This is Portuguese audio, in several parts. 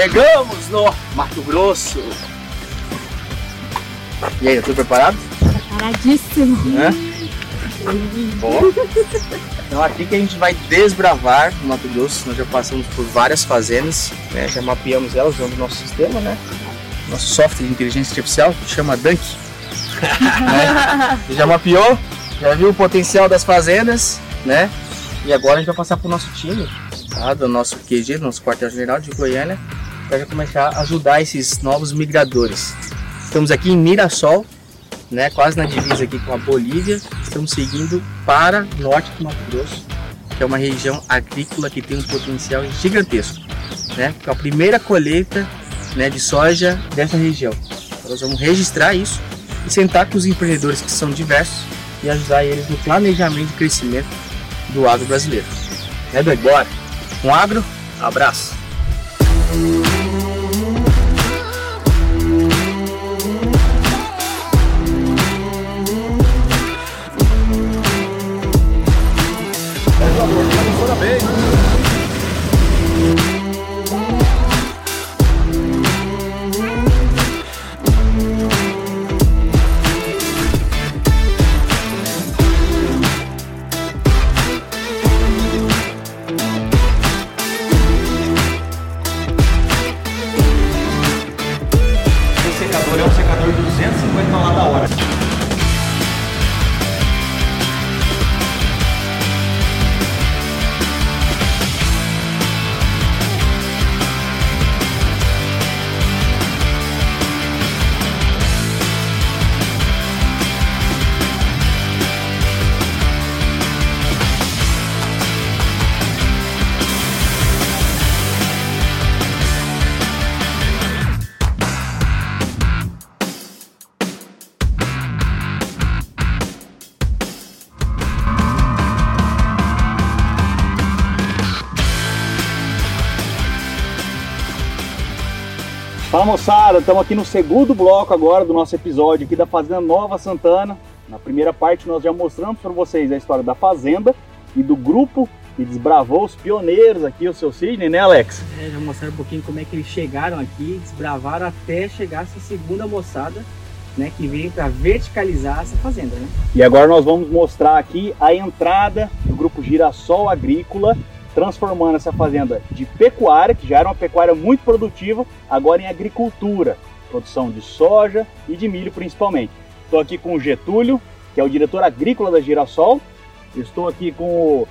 Chegamos no Mato Grosso. E aí, tudo preparado? Preparadíssimo. É? Bom. Então aqui que a gente vai desbravar no Mato Grosso. Nós já passamos por várias fazendas, né? Já mapeamos elas usando o nosso sistema, né? Nosso software de inteligência artificial que chama Dunk. né? Já mapeou, já viu o potencial das fazendas, né? E agora a gente vai passar para o nosso time, tá? do nosso QG, do nosso quartel-general de Goiânia, para começar a ajudar esses novos migradores. Estamos aqui em Mirassol, né, quase na divisa aqui com a Bolívia. Estamos seguindo para norte do Mato Grosso, que é uma região agrícola que tem um potencial gigantesco, né? É a primeira colheita, né, de soja dessa região. Então, nós vamos registrar isso e sentar com os empreendedores que são diversos e ajudar eles no planejamento e crescimento do agro brasileiro. É doido? Bora! Um agro, abraço! Moçada, estamos aqui no segundo bloco agora do nosso episódio aqui da Fazenda Nova Santana. Na primeira parte nós já mostramos para vocês a história da fazenda e do grupo que desbravou os pioneiros aqui, o seu Sidney, né Alex? É, já mostraram um pouquinho como é que eles chegaram aqui, desbravaram até chegar essa segunda moçada, né, que veio para verticalizar essa fazenda, né? E agora nós vamos mostrar aqui a entrada do grupo Girassol Agrícola, transformando essa fazenda de pecuária, que já era uma pecuária muito produtiva, agora em agricultura, produção de soja e de milho principalmente. Estou aqui com o Getúlio, que é o diretor agrícola da Girassol. Estou aqui com o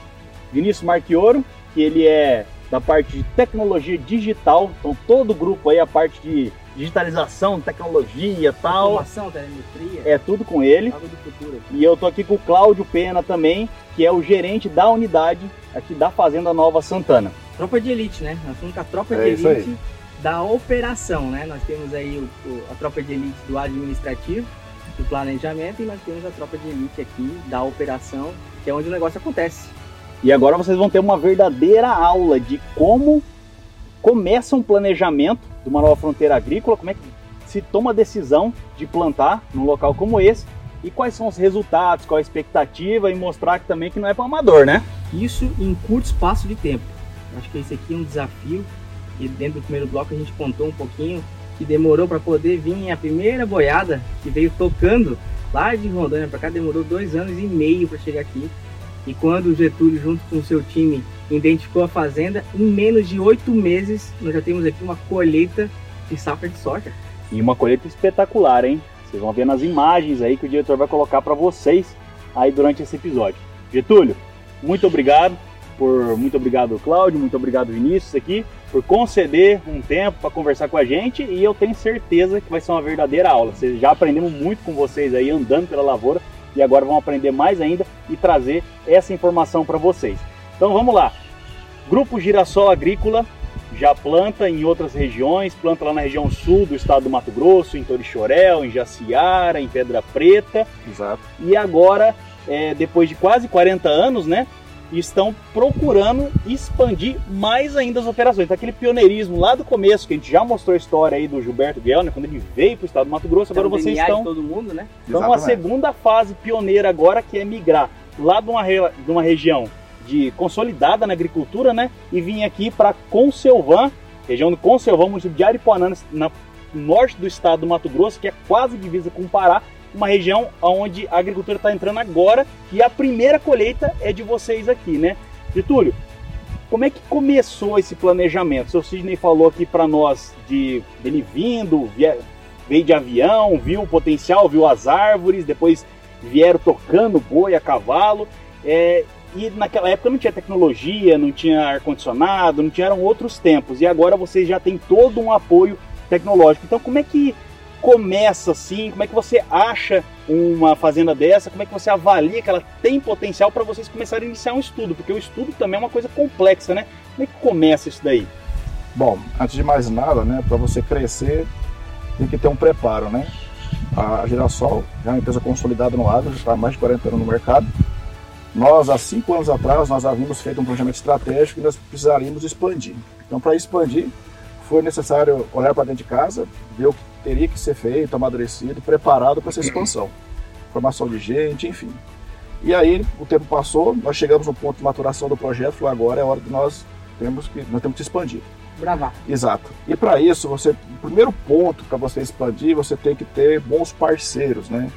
Vinícius Marchioro, que ele é da parte de tecnologia digital. Então todo o grupo aí, a parte de digitalização, tecnologia tal, Informação, telemetria, é tudo com ele. E eu tô aqui com o Cláudio Pena também, que é o gerente da unidade aqui da Fazenda Nova Santana. Tropa de elite, né? Nós somos com a tropa É de isso aí. elite da operação, né? Nós temos aí o- o- a tropa de elite do administrativo, do planejamento, e nós temos a tropa de elite aqui da operação, que é onde o negócio acontece. E agora vocês vão ter uma verdadeira aula de como começa um planejamento de uma nova fronteira agrícola, como é que se toma a decisão de plantar num local como esse e quais são os resultados, qual a expectativa e mostrar que também que não é para amador, né? Isso em curto espaço de tempo. Acho que esse aqui é um desafio. E dentro do primeiro bloco a gente contou um pouquinho que demorou para poder vir a primeira boiada que veio tocando lá de Rondônia para cá, demorou dois anos e meio para chegar aqui. E quando o Getúlio, junto com o seu time, identificou a fazenda, em menos de oito meses nós já temos aqui uma colheita de safra de soja. E uma colheita espetacular, hein? Vocês vão ver nas imagens aí que o diretor vai colocar para vocês aí durante esse episódio. Getúlio, muito obrigado por muito obrigado Cláudio, muito obrigado Vinícius aqui por conceder um tempo para conversar com a gente e eu tenho certeza que vai ser uma verdadeira aula. Vocês já aprendemos muito com vocês aí andando pela lavoura e agora vão aprender mais ainda e trazer essa informação para vocês. Então vamos lá. Grupo Girassol Agrícola já planta em outras regiões, planta lá na região sul do estado do Mato Grosso, em Torixoréu, em Jaciara, em Pedra Preta, Exato. e agora, é, depois de quase 40 anos, né, estão procurando expandir mais ainda as operações. Então, aquele pioneirismo lá do começo, que a gente já mostrou a história aí do Gilberto Guel, né, quando ele veio para o estado do Mato Grosso, agora Então, o vocês DNA de estão todo mundo, né? então, uma Exatamente. segunda fase pioneira agora, que é migrar lá de uma, re- de uma região de consolidada na agricultura, né? E vir aqui para Conselvan, região do Conselvão, município de Aripuanã, na norte do estado do Mato Grosso, que é quase divisa com o Pará, uma região onde a agricultura está entrando agora e a primeira colheita é de vocês aqui, né? Getúlio, como é que começou esse planejamento? O seu Sidney falou aqui para nós de ele vindo, veio de avião, viu o potencial, viu as árvores, depois vieram tocando boi a cavalo. É, e naquela época não tinha tecnologia, não tinha ar-condicionado, não tinham outros tempos. E agora vocês já têm todo um apoio tecnológico. Então, como é que começa assim? Como é que você acha uma fazenda dessa? Como é que você avalia que ela tem potencial para vocês começarem a iniciar um estudo? Porque o estudo também é uma coisa complexa, né? Como é que começa isso daí? Bom, antes de mais nada, né, para você crescer, tem que ter um preparo, né? A Girassol é uma empresa consolidada no agro, já está há mais de 40 anos no mercado. Nós, há cinco anos atrás, nós havíamos feito um planejamento estratégico e nós precisaríamos expandir. Então, para expandir, foi necessário olhar para dentro de casa, ver o que teria que ser feito, amadurecido, preparado para essa expansão. Formação de gente, enfim. E aí, o tempo passou, nós chegamos no ponto de maturação do projeto, falou, agora é a hora que nós temos que, nós temos que expandir. Bravar. Exato. E para isso, você, o primeiro ponto para você expandir, você tem que ter bons parceiros, né?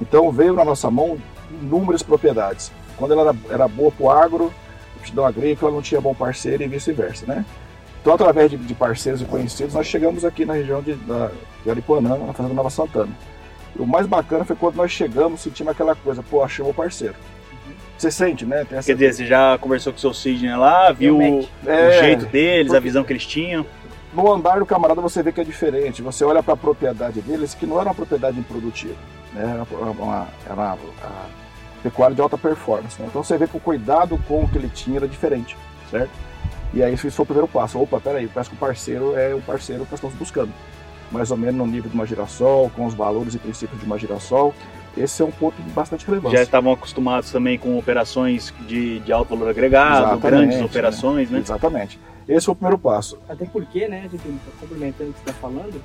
Então veio na nossa mão inúmeras propriedades. Quando ela era, era boa para o agro, aptidão agrícola, não tinha bom parceiro e vice-versa, né? Então, através de, de, parceiros e conhecidos, nós chegamos aqui na região de, da, de Aripuanã, na Fazenda Nova Santana. E o mais bacana foi quando nós chegamos, sentimos aquela coisa, pô, achei meu parceiro. Você sente, né? Essa... Quer dizer, você já conversou com o seu Sidney lá, viu o, é, o jeito deles, porque... a visão que eles tinham? No andar do camarada você vê que é diferente. Você olha para a propriedade deles, que não era uma propriedade improdutiva, né? Era uma, era uma, uma pecuária de alta performance. Né? Então você vê que o cuidado com o que ele tinha era diferente, certo? E aí isso foi o primeiro passo. Opa, peraí, parece que o parceiro é o parceiro que nós estamos buscando. Mais ou menos no nível de uma girassol, com os valores e princípios de uma girassol. Esse é um ponto de bastante relevância. Já estavam acostumados também com operações de, de alto valor agregado, Exatamente, grandes né? operações, né? né? Exatamente. Esse foi o primeiro passo. Até porque, né, complementando o que você está falando,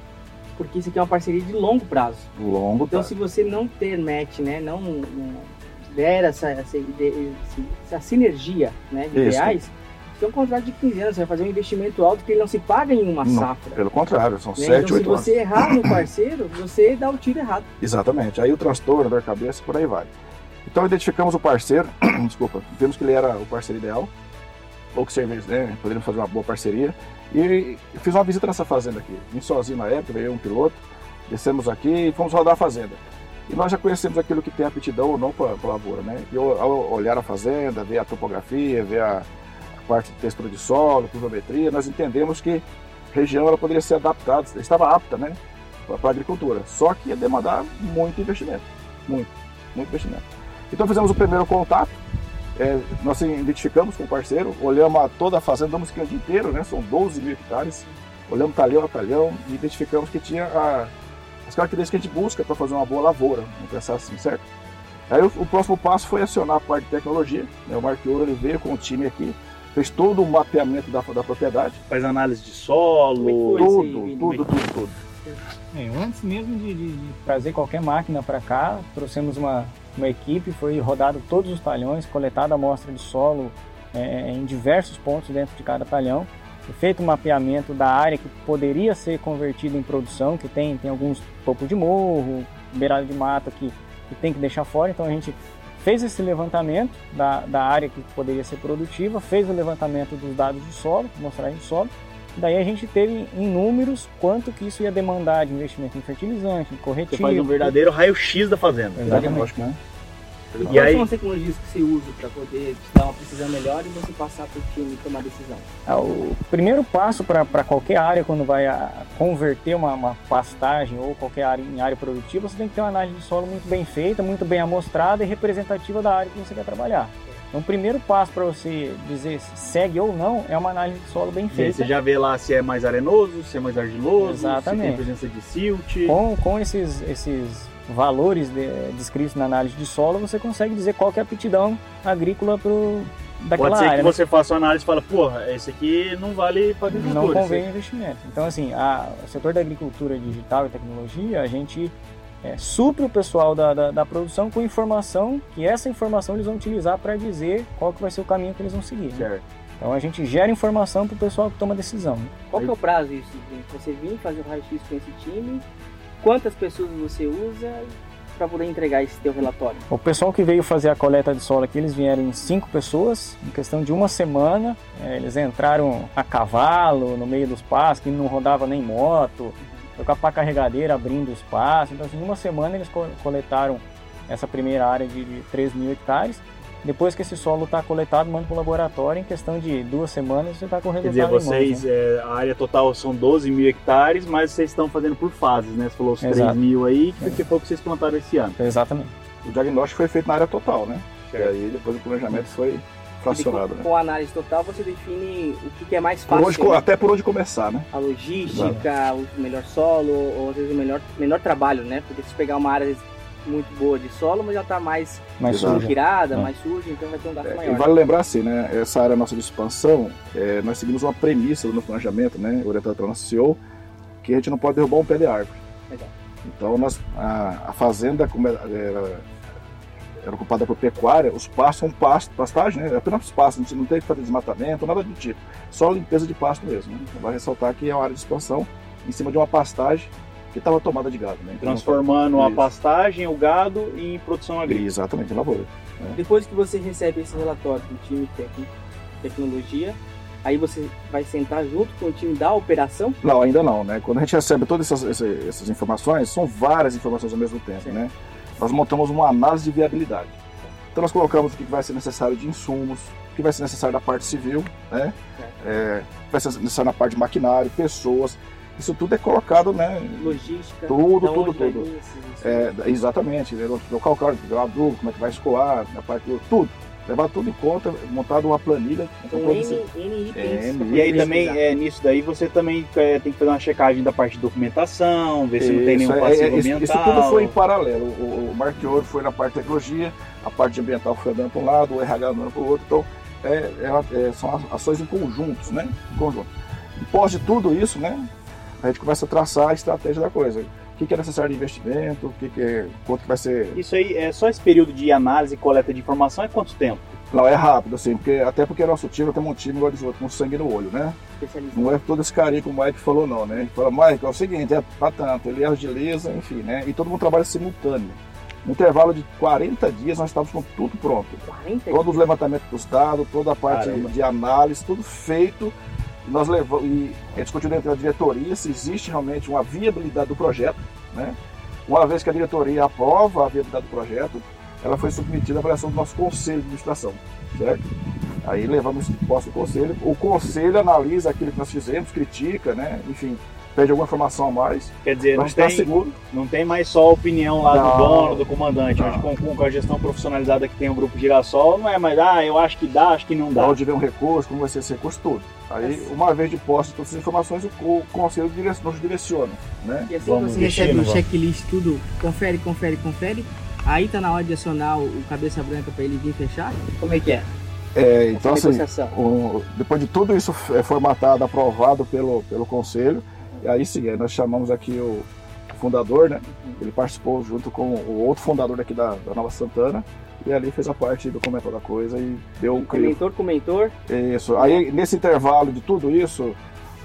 porque isso aqui é uma parceria de longo prazo. Longo Então, prazo. se você não ter match, né, não, não tiver essa, essa, essa, sinergia né, de isso. ideais, tem um contrato de 15 anos, você vai fazer um investimento alto que ele não se paga em uma não, safra. Pelo contrário, são né? 7, então, 8 anos. Se você errar no parceiro, você dá o tiro errado. Exatamente. Aí o transtorno, dor cabeça, por aí vai. Então identificamos o parceiro, desculpa, vimos que ele era o parceiro ideal, ou que serviço, né? Poderíamos fazer uma boa parceria. E fiz uma visita nessa fazenda aqui. Vim sozinho na época, veio um piloto, descemos aqui e fomos rodar a fazenda. E nós já conhecemos aquilo que tem aptidão ou não para a lavoura, né? E ao olhar a fazenda, ver a topografia, ver a, parte de textura de solo, pluviometria, nós entendemos que a região ela poderia ser adaptada, estava apta né, para a agricultura, só que ia demandar muito investimento, muito, muito investimento. Então fizemos o primeiro contato, é, nós identificamos com o parceiro, olhamos a toda a fazenda, damos o inteiro, né, são 12 mil hectares, olhamos talhão a talhão e identificamos que tinha a, as características que a gente busca para fazer uma boa lavoura, vamos pensar assim, certo? Aí o, o, próximo passo foi acionar a parte de tecnologia, né, o Mark Ouro, ele veio com o time aqui, fez todo o mapeamento da, da propriedade. Faz análise de solo, tudo, tudo, tudo, tudo. É, antes mesmo de, de, de, trazer qualquer máquina para cá, trouxemos uma, uma equipe, foi rodado todos os talhões, coletada a amostra de solo é, em diversos pontos dentro de cada talhão, feito um mapeamento da área que poderia ser convertida em produção, que tem, tem alguns topos de morro, beirada de mata que, que tem que deixar fora, então a gente fez esse levantamento da, da área que poderia ser produtiva, fez o levantamento dos dados de solo, mostragem de solo, daí a gente teve em números quanto que isso ia demandar de investimento em fertilizante, em corretivo. Você faz um verdadeiro raio-x da fazenda. Exatamente. Né? E Quais aí... são as tecnologias que você usa para poder te dar uma precisão melhor e você passar para o time tomar decisão? Ah, o primeiro passo para qualquer área, quando vai a, converter uma, uma, pastagem ou qualquer área em área produtiva, você tem que ter uma análise de solo muito bem feita, muito bem amostrada e representativa da área que você quer trabalhar. Então, o primeiro passo para você dizer se segue ou não é uma análise de solo bem feita. Você já vê lá se é mais arenoso, se é mais argiloso, Exatamente. se tem presença de silt. Com, com esses, esses valores de, descritos na análise de solo, você consegue dizer qual é a aptidão agrícola pro, daquela Pode ser área. que né? você faça uma análise e fala, porra, esse aqui não vale para agricultura. Não convém investimento. Então, assim, a, o setor da agricultura digital e tecnologia, a gente é, supre o pessoal da, da, da, produção com informação que essa informação eles vão utilizar para dizer qual que vai ser o caminho que eles vão seguir. Né? Então a gente gera informação para o pessoal que toma decisão. Né? Qual que é o prazo disso? Você vir fazer o raio-x com esse time, quantas pessoas você usa para poder entregar esse teu relatório? O pessoal que veio fazer a coleta de solo aqui, eles vieram em cinco pessoas, em questão de uma semana. É, eles entraram a cavalo no meio dos pastos, que não rodava nem moto, foi com a pá carregadeira abrindo os pastos. Então, assim, em uma semana eles coletaram essa primeira área de, de 3 mil hectares. Depois que esse solo está coletado, manda para o laboratório. Em questão de duas semanas, você está com o resultado Quer dizer, vocês, né? é, a área total são 12 mil hectares, mas vocês estão fazendo por fases, né? Você falou os Exato. 3 mil aí, que é. foi o que vocês plantaram esse ano. Exatamente. O diagnóstico foi feito na área total, né? Certo. E aí depois o planejamento foi fracionado. Com, né? com a análise total, você define o que é mais fácil. Por onde, até por onde começar, né? A logística, o melhor solo, ou às vezes o melhor, melhor trabalho, né? Porque se pegar uma área muito boa de solo, mas já está mais, mais suja, é. mais suja, então vai ter um gasto é, maior. E vale lembrar assim, né? Essa área nossa de expansão, é, nós seguimos uma premissa do nosso planejamento, né? Orientado pela nossa CEO, que a gente não pode derrubar um pé de árvore. Legal. Então nós, a, a fazenda como era, era ocupada por pecuária, os pastos são pasto, pastagem, né? apenas pastos, a gente não tem que fazer desmatamento, nada do tipo. Só limpeza de pasto mesmo. Né? Vai ressaltar que é uma área de expansão em cima de uma pastagem que estava tomada de gado. Né? Então, Transformando a pastagem, o gado em produção agrícola. Exatamente, em lavoura. Né? Depois que você recebe esse relatório do time técnico, tecnologia, aí você vai sentar junto com o time da operação? Não, ainda não. Né? Quando a gente recebe todas essas, essas informações, são várias informações ao mesmo tempo. Né? Nós montamos uma análise de viabilidade. Então nós colocamos o que vai ser necessário de insumos, o que vai ser necessário da parte civil, né? É, vai ser necessário na parte de maquinário, pessoas, isso tudo é colocado, né? Logística. Tudo, tudo, tudo. É, exatamente. Né? O calcário, o adubo, como é que vai escoar, a parte tudo. Levar tudo em conta, montado uma planilha. Então, N, N, N, N, E aí também, é, nisso daí, você também é, tem que fazer uma checagem da parte de documentação, ver se não tem nenhum passivo é, ambiental. Isso, tudo foi em paralelo. O, o Mark Ouro foi na parte de tecnologia, a parte ambiental foi andando para um lado, o RH andando para o outro. Então, é, é, é, são ações em conjuntos, né? Em conjunto. Depois de tudo isso, né? A gente começa a traçar a estratégia da coisa. O que, é necessário de investimento, o que, que é, quanto que vai ser. Isso aí é só esse período de análise e coleta de informação é quanto tempo? Não, é rápido, assim, porque, até porque nosso time tem um time igual de outro, com sangue no olho, né? Não é todo esse carinho que o Mike falou, não, né? Ele fala, Mike, é o seguinte, é pra tanto, ele lesa, enfim, né? E todo mundo trabalha simultâneo. No intervalo de 40 dias nós estávamos com tudo pronto. 40 Todos os levantamentos dos dados, toda a parte Caramba. de análise, tudo feito nós levamos, e a gente discutiu dentro da diretoria se existe realmente uma viabilidade do projeto. Né? Uma vez que a diretoria aprova a viabilidade do projeto, ela foi submetida à avaliação do nosso conselho de administração, certo? Aí levamos posto o conselho, o conselho analisa aquilo que nós fizemos, critica, né? Enfim, pede alguma informação a mais. Quer dizer, não tem, seguro. não tem mais só a opinião lá não, do dono, do comandante. Hoje, com, com, a gestão profissionalizada que tem o Grupo Girassol, não é mais, ah, eu acho que dá, acho que não dá. Onde vem um recurso, como vai ser esse recurso todo. Aí, uma vez de posse todas as informações, o conselho nos direciona. Né? E assim vamos você recebe um checklist, tudo, confere, confere, confere. Aí tá na hora de acionar o cabeça branca para ele vir fechar? Como é que é? É, então, assim, o, depois de tudo isso é formatado, aprovado pelo, pelo conselho, e aí sim, aí nós chamamos aqui o fundador, né? Ele participou junto com o outro fundador daqui da, da Nova Santana, e ali fez a parte do comentário da coisa e deu o Comentor com mentor? Isso. Aí nesse intervalo de tudo isso,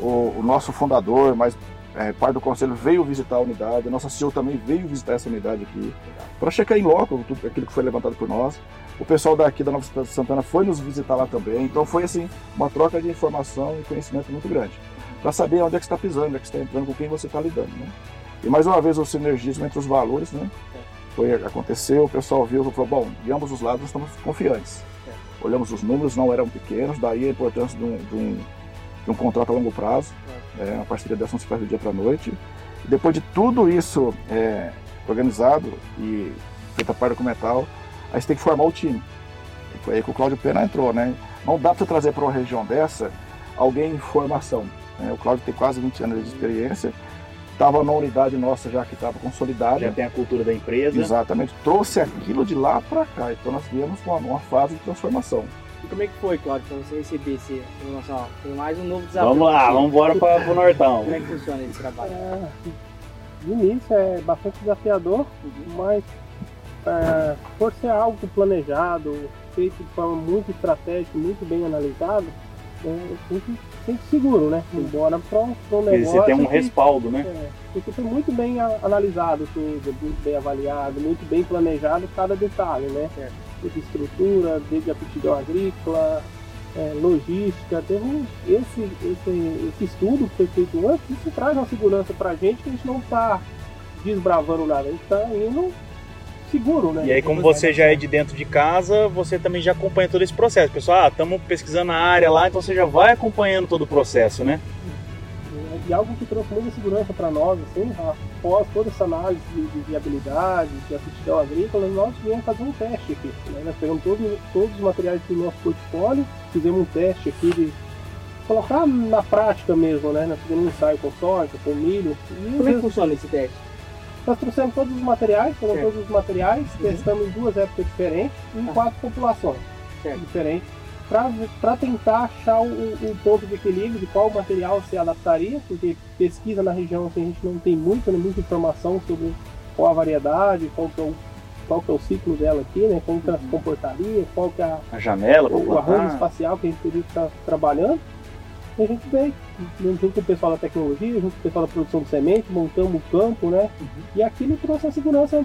o, o nosso fundador, mas é, parte do conselho veio visitar a unidade, a nossa CEO também veio visitar essa unidade aqui, para checar em loco tudo aquilo que foi levantado por nós. O pessoal daqui da Nova Santana foi nos visitar lá também, então foi assim, uma troca de informação e conhecimento muito grande, para saber onde é que está pisando, onde é que está entrando, com quem você está lidando. Né? E mais uma vez o sinergismo entre os valores, né? Foi, aconteceu, o pessoal viu e falou, bom, de ambos os lados estamos confiantes. É. Olhamos os números, não eram pequenos, daí a importância de um, de um, de um contrato a longo prazo, é. É, a parceria dessa não se faz do dia para a noite. E depois de tudo isso é, organizado e feita a parte documental, aí você tem que formar o time. E foi aí que o Cláudio Pena entrou, né? Não dá para trazer para uma região dessa alguém em formação. Né? O Cláudio tem quase 20 anos de experiência, estava na unidade nossa já que estava consolidada. Já tem a cultura da empresa. Exatamente. Trouxe aquilo de lá para cá. Então nós viemos uma, uma fase de transformação. E como é que foi, Claudio, para você receber esse informação? Tem mais um novo desafio. Vamos lá, vamos embora para o Nortão. Como é que funciona esse trabalho? de início é bastante desafiador, mas é, por ser algo planejado, feito de forma muito estratégica, muito bem analisado, é, a gente sente seguro, né? Embora para um, pra um negócio. Você tem um que- respaldo, né? é, porque foi muito bem a- analisado tudo, muito bem avaliado, muito bem planejado cada detalhe, né? Desde estrutura, desde aptidão agrícola, é, logística, teve um- esse, esse, esse estudo que foi feito antes, isso traz uma segurança pra gente que a gente não tá desbravando nada, a gente tá indo seguro, né? E aí, como você já é de dentro de casa, você também já acompanha todo esse processo. Pessoal, ah, estamos pesquisando a área lá, então você já vai acompanhando todo o processo, né? E algo que trouxe muita segurança para nós, assim, após toda essa análise de, de viabilidade, de aptidão agrícola, nós viemos fazer um teste aqui. Né? Nós pegamos todo, todos os materiais do nosso portfólio, fizemos um teste aqui de colocar na prática mesmo, né? Nós fizemos um ensaio com soja, com milho. E Como é que funciona esse teste? Nós trouxemos todos os materiais, foram todos os materiais, Uhum. testamos em duas épocas diferentes e em Ah. quatro populações Certo. diferentes, para tentar achar o, o ponto de equilíbrio de qual material se adaptaria, porque pesquisa na região assim, a gente não tem muito, né, muita informação sobre qual a variedade, qual que é o, qual que é o ciclo dela aqui, né, como que ela se comportaria, qual que é a, A janela, para o arranjo espacial que a gente teria que estar trabalhando. E a gente veio, junto com o pessoal da tecnologia, junto com o pessoal da produção de semente, montamos o campo, né? E aquilo trouxe uma segurança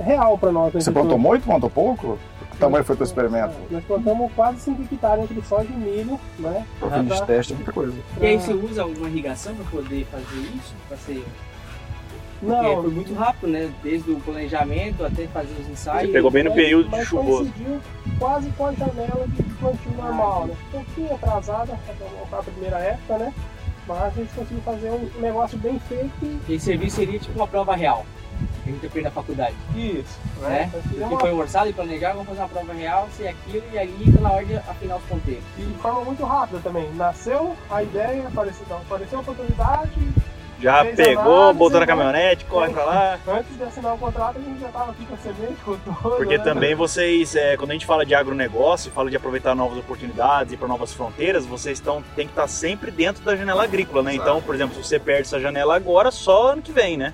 real para nós. né? Você plantou muito, plantou pouco? Que tamanho foi o teu experimento? Nós plantamos quase 5 hectares entre soja e milho, né? Pra fim de teste é muita coisa. E aí você usa alguma irrigação para poder fazer isso? Pra ser... Porque Não, foi muito rápido, né? Desde o planejamento até fazer os ensaios. Você pegou bem no período de chuvoso. coincidiu quase com a janela de plantio normal, né? Um pouquinho atrasada, para a primeira época, né? Mas a gente conseguiu fazer um negócio bem feito e esse serviço seria tipo uma prova real. Que a gente aprende na faculdade. Isso, Né? que uma- foi orçado e planejado, vamos fazer uma prova real, se é aquilo, e tá na hora de afinar os ponteiros. E de forma muito rápida também. Nasceu a ideia, apareceu, apareceu a oportunidade. Já Fez pegou, análise, botou na né? caminhonete, corre pra lá. Antes de assinar o contrato, a gente já estava aqui com a semente, com tudo. Porque né? também vocês, é, quando a gente fala de agronegócio, fala de aproveitar novas oportunidades e para novas fronteiras, vocês estão, tem que estar sempre dentro da janela agrícola, né? Então, por exemplo, se você perde essa janela agora, só ano que vem, né?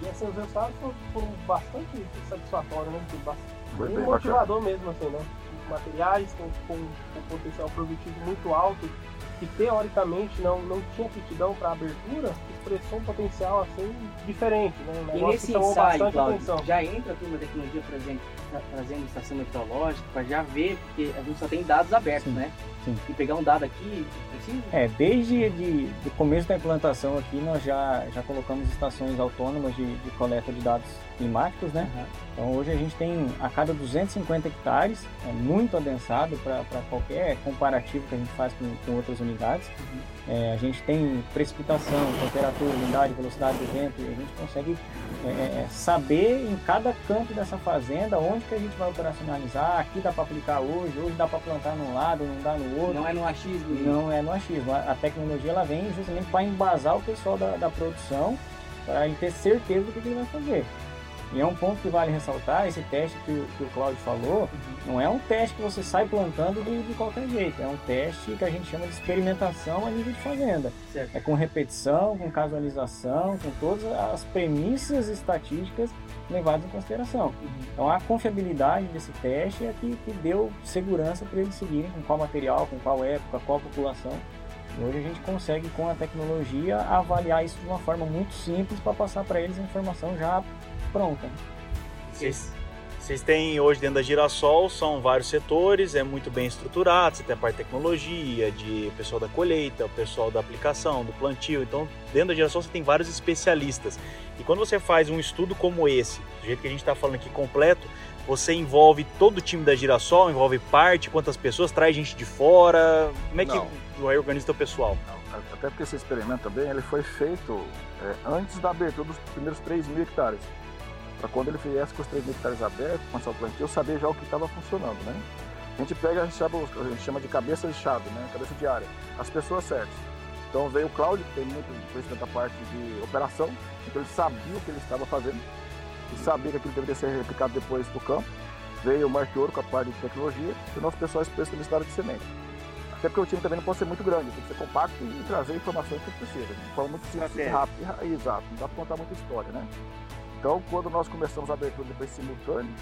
E assim, os resultados foram, bastante satisfatórios, né? Foi bastante Foi bem motivador mesmo, assim, né? Os materiais com, com, com potencial produtivo muito alto, que teoricamente não, não tinha aptidão para abertura, expressou um potencial assim diferente, né? Um E nesse que chamou ensaio, atenção. já entra a turma da tecnologia, por exemplo, tra- trazendo estação meteorológica, para já ver, porque a gente só tem dados abertos, Sim, né? sim. E pegar um dado aqui, precisa. É, desde de, do começo da implantação aqui, nós já, já colocamos estações autônomas de, de coleta de dados climáticos, né? Então hoje a gente tem a cada 250 hectares, é muito adensado para qualquer comparativo que a gente faz com, com outras unidades. É, a gente tem precipitação, temperatura, umidade, velocidade do vento, e a gente consegue é, é, saber em cada canto dessa fazenda onde que a gente vai operacionalizar, aqui dá para aplicar hoje, hoje dá para plantar num lado, não dá no outro. Não é no achismo. Não é no achismo. A a tecnologia ela vem justamente para embasar o pessoal da, da produção, para ele ter certeza do que ele vai fazer. E é um ponto que vale ressaltar, esse teste que, o- que o Claudio falou, não é um teste que você sai plantando de, de qualquer jeito, é um teste que a gente chama de experimentação a nível de fazenda. Certo. É com repetição, com casualização, com todas as premissas estatísticas levadas em consideração. Então a confiabilidade desse teste é que, que deu segurança para eles seguirem com qual material, com qual época, qual população. E hoje a gente consegue com a tecnologia avaliar isso de uma forma muito simples para passar para eles a informação já pronta. Vocês, vocês têm hoje dentro da Girassol, são vários setores, é muito bem estruturado, você tem a parte de tecnologia, de pessoal da colheita, o pessoal da aplicação, do plantio, então dentro da Girassol você tem vários especialistas. E quando você faz um estudo como esse, do jeito que a gente está falando aqui completo, você envolve todo o time da Girassol, envolve parte, quantas pessoas, traz gente de fora, como é que Não. organiza o pessoal? Até porque esse experimento também ele foi feito é, antes da abertura dos primeiros 3 mil hectares. Para quando ele viesse com os 3 mil hectares abertos, começar o plantio, eu sabia já o que estava funcionando, né? A gente pega, a gente chama, a gente chama de cabeça de chave, né? Cabeça de área. As pessoas certas. Então veio o Cláudio, que tem muito conhecimento da parte de operação, então ele sabia o que ele estava fazendo, e sabia que aquilo deveria ser replicado depois no campo. Veio o Mark Ouro com a parte de tecnologia, e o nosso pessoal especialista de semente. Até porque o time também não pode ser muito grande, tem que ser compacto e trazer informações que precisa, de forma muito simples e rápida. Exato, não dá para contar muita história, né? Então, quando nós começamos a abertura depois simultâneo,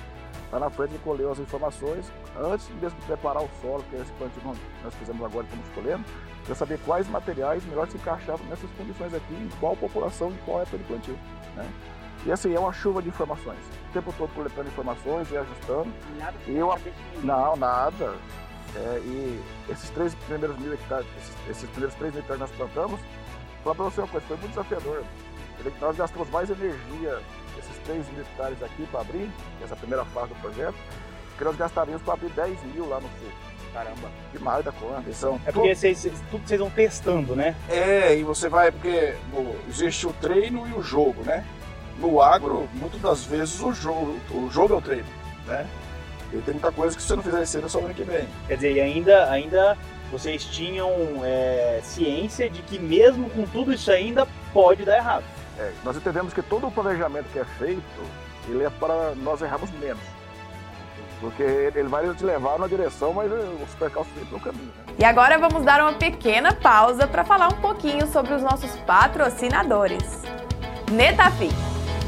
lá na frente colheu as informações, antes mesmo de preparar o solo, que é esse plantio que nós fizemos agora, estamos escolhendo, para saber quais materiais melhor se encaixavam nessas condições aqui, em qual população, em qual época de plantio. Né? E assim, é uma chuva de informações. O tempo todo coletando informações e ajustando. Nada e eu... Não, nada. É, e esses três primeiros mil hectares, esses, esses primeiros três mil hectares que nós plantamos, falar para você uma coisa, foi muito desafiador. Nós gastamos mais energia esses três mil hectares aqui para abrir, essa primeira fase do projeto, que nós gastaríamos para abrir 10 mil lá no sul. Caramba. Demais da conta. Então, é porque vocês, tudo vocês vão testando, né? É, e você vai, porque existe o treino e o jogo, né? No agro, muitas das vezes o jogo, o jogo é o treino, né? E tem muita coisa que se você não fizer esse ano, só ano que vem. Quer dizer, e ainda, ainda vocês tinham é, ciência de que mesmo com tudo isso ainda pode dar errado. É, nós entendemos que todo o planejamento que é feito, ele é para nós errarmos menos. Porque ele vai te levar na direção, mas os percalços vêm pelo caminho. Né? E agora vamos dar uma pequena pausa para falar um pouquinho sobre os nossos patrocinadores. Netafim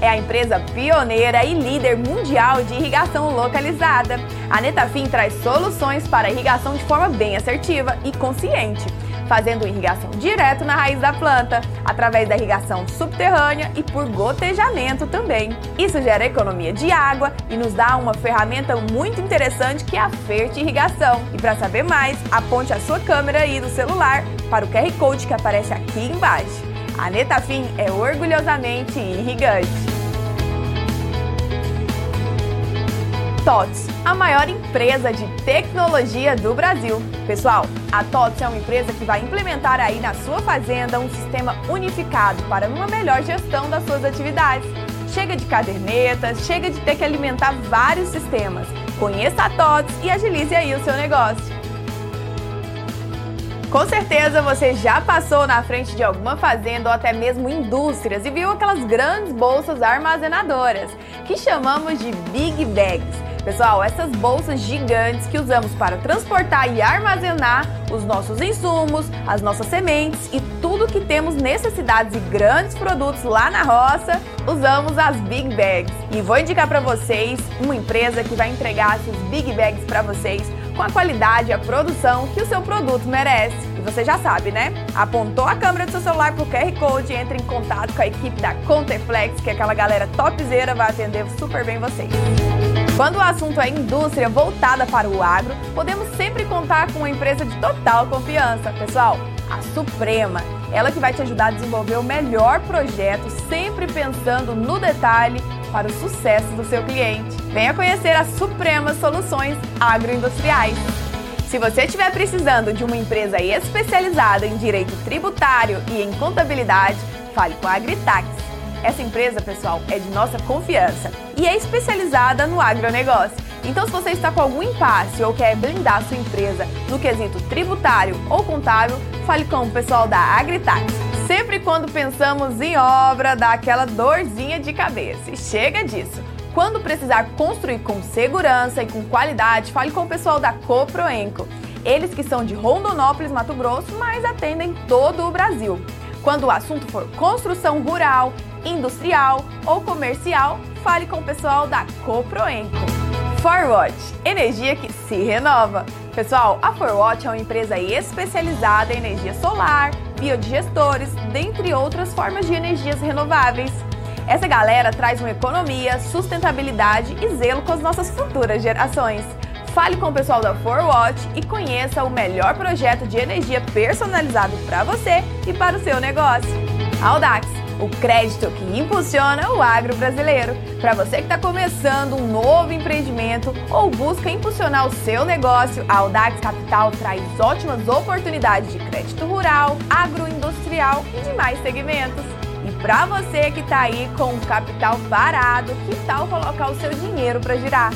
é a empresa pioneira e líder mundial de irrigação localizada. A Netafim traz soluções para irrigação de forma bem assertiva e consciente fazendo irrigação direto na raiz da planta, através da irrigação subterrânea e por gotejamento também. Isso gera economia de água e nos dá uma ferramenta muito interessante que é a Ferte Irrigação. E para saber mais, aponte a sua câmera aí do celular para o QR Code que aparece aqui embaixo. A Netafim é orgulhosamente irrigante. TOTS, a maior empresa de tecnologia do Brasil. Pessoal, a TOTS é uma empresa que vai implementar aí na sua fazenda um sistema unificado para uma melhor gestão das suas atividades. Chega de cadernetas, chega de ter que alimentar vários sistemas. Conheça a TOTS e agilize aí o seu negócio. Com certeza você já passou na frente de alguma fazenda ou até mesmo indústrias e viu aquelas grandes bolsas armazenadoras, que chamamos de Big Bags. Pessoal, essas bolsas gigantes que usamos para transportar e armazenar os nossos insumos, as nossas sementes e tudo que temos necessidades e grandes produtos lá na roça, usamos as Big Bags. E vou indicar para vocês uma empresa que vai entregar essas Big Bags para vocês com a qualidade e a produção que o seu produto merece. E você já sabe, né? Apontou a câmera do seu celular pro QR Code, entre em contato com a equipe da Conteflex, que é aquela galera topzera vai atender super bem vocês. Quando o assunto é indústria voltada para o agro, podemos sempre contar com uma empresa de total confiança. Pessoal, a Suprema. Ela que vai te ajudar a desenvolver o melhor projeto, sempre pensando no detalhe para o sucesso do seu cliente. Venha conhecer a Suprema Soluções Agroindustriais. Se você estiver precisando de uma empresa especializada em direito tributário e em contabilidade, fale com a Agritax. Essa empresa, pessoal, é de nossa confiança e é especializada no agronegócio. Então, se você está com algum impasse ou quer blindar sua empresa no quesito tributário ou contábil, fale com o pessoal da Agritax. Sempre quando pensamos em obra, dá aquela dorzinha de cabeça. E chega disso. Quando precisar construir com segurança e com qualidade, fale com o pessoal da Coproenco. Eles que são de Rondonópolis, Mato Grosso, mas atendem todo o Brasil. Quando o assunto for construção rural, industrial ou comercial, fale com o pessoal da Coproenco. Forwatch, energia que se renova. Pessoal, a Forwatch é uma empresa especializada em energia solar, biodigestores, dentre outras formas de energias renováveis. Essa galera traz uma economia, sustentabilidade e zelo com as nossas futuras gerações. Fale com o pessoal da Forwatch e conheça o melhor projeto de energia personalizado para você e para o seu negócio. Audax, o crédito que impulsiona o agro brasileiro. Para você que está começando um novo empreendimento ou busca impulsionar o seu negócio, a Audax Capital traz ótimas oportunidades de crédito rural, agroindustrial e demais segmentos. E para você que está aí com o capital parado, que tal colocar o seu dinheiro para girar?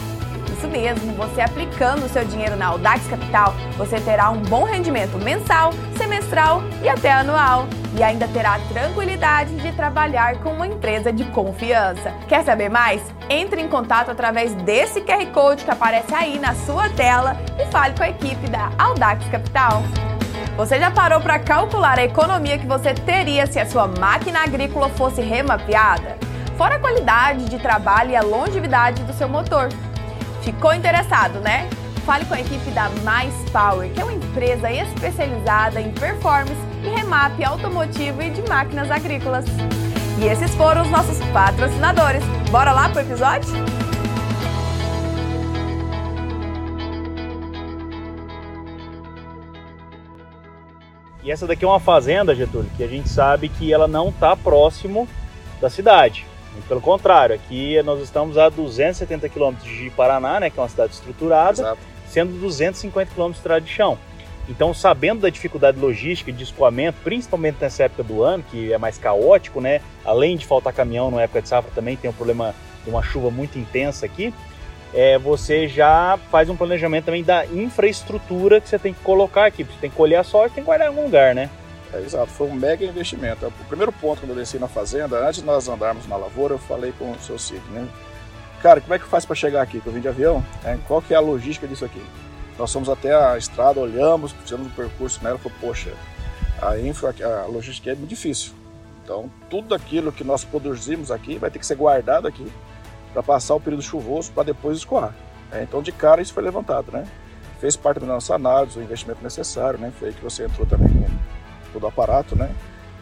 Isso mesmo, você aplicando o seu dinheiro na Audax Capital, você terá um bom rendimento mensal, semestral e até anual. E ainda terá a tranquilidade de trabalhar com uma empresa de confiança. Quer saber mais? entre em contato através desse QR Code que aparece aí na sua tela e fale com a equipe da Audax Capital. Você já parou para calcular a economia que você teria se a sua máquina agrícola fosse remapeada? Fora a qualidade de trabalho e a longevidade do seu motor. Ficou interessado, né? Fale com a equipe da Mais Power, que é uma empresa especializada em performance e remap automotivo e de máquinas agrícolas. E esses foram os nossos patrocinadores. Bora lá pro episódio? E essa daqui é uma fazenda, Getúlio, que a gente sabe que ela não está próximo da cidade. Muito pelo contrário, aqui nós estamos a 270 quilômetros de Paraná, né, que é uma cidade estruturada, Exato. sendo 250 quilômetros de estrada de chão. Então, sabendo da dificuldade logística de escoamento, principalmente nessa época do ano, que é mais caótico, né? Além de faltar caminhão na época de safra, também tem o problema de uma chuva muito intensa aqui. É, você já faz um planejamento também da infraestrutura que você tem que colocar aqui. Você tem que colher a soja e tem que guardar em algum lugar, né? É, exato, foi um mega investimento. O primeiro ponto quando eu desci na fazenda, antes de nós andarmos na lavoura, eu falei com o seu Cid, né? Cara, como é que faz para chegar aqui? Que eu vim de avião? É, qual que é a logística disso aqui? Nós fomos até a estrada, olhamos, fizemos um percurso nela, falou, poxa, a infra, a logística é muito difícil. Então, tudo aquilo que nós produzimos aqui vai ter que ser guardado aqui para passar o período chuvoso para depois escoar. É, então, de cara, isso foi levantado, né? Fez parte da nossa análise, o investimento necessário, né? Foi aí que você entrou também todo o aparato, né?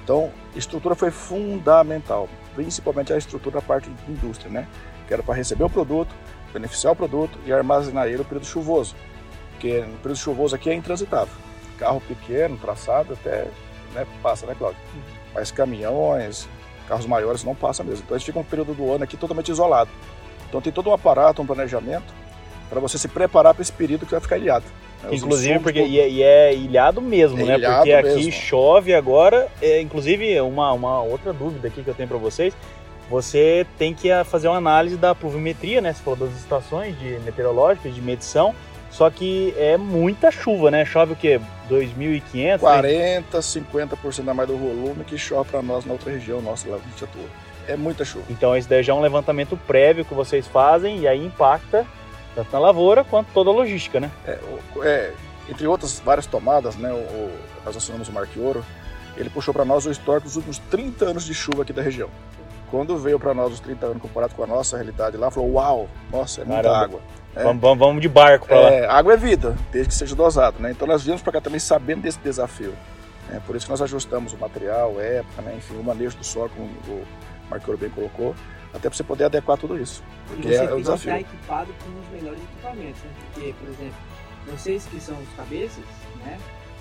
Então, estrutura foi fundamental, principalmente a estrutura da parte de indústria, né? Que era para receber o produto, beneficiar o produto e armazenar ele no período chuvoso. Porque no período chuvoso aqui é intransitável. Carro pequeno, traçado, até né, passa, né, Cláudio? Mas caminhões, carros maiores não passa mesmo. Então, eles ficam um período do ano aqui totalmente isolado. Então, tem todo um aparato, um planejamento para você se preparar para esse período que vai ficar ilhado. Os Inclusive, porque todos- e é, e é ilhado mesmo, É né? ilhado Porque aqui mesmo. chove agora. É, inclusive, uma, uma outra dúvida aqui que eu tenho para vocês. Você tem que ah, fazer uma análise da pluviometria, né? Você falou das estações de meteorológicas, de medição. Só que é muita chuva, né? Chove o quê? 2.500? 40, 50% a mais do volume que chove para nós na outra região nossa lá onde a gente atua. É muita chuva. Então, esse daí já é um levantamento prévio que vocês fazem e aí impacta tanto na lavoura quanto toda a logística, né? É, é, entre outras várias tomadas, né, o, o, nós acionamos o ele puxou para nós o histórico dos últimos 30 anos de chuva aqui da região. Quando veio para nós os 30 anos comparado com a nossa realidade lá, falou: Uau, nossa, é muita Caramba. água. É. Vamos, vamos, vamos de barco para lá. É, água é vida, desde que seja dosado. Né? Então nós viemos para cá também sabendo desse desafio. né? Por isso que nós ajustamos o material, a época, né? enfim, o manejo do solo, como o Marco Ouro bem colocou, até para você poder adequar tudo isso. E Porque você é tem o que desafio. estar equipado com os melhores equipamentos, né? Porque, por exemplo, vocês que são os cabeças, né,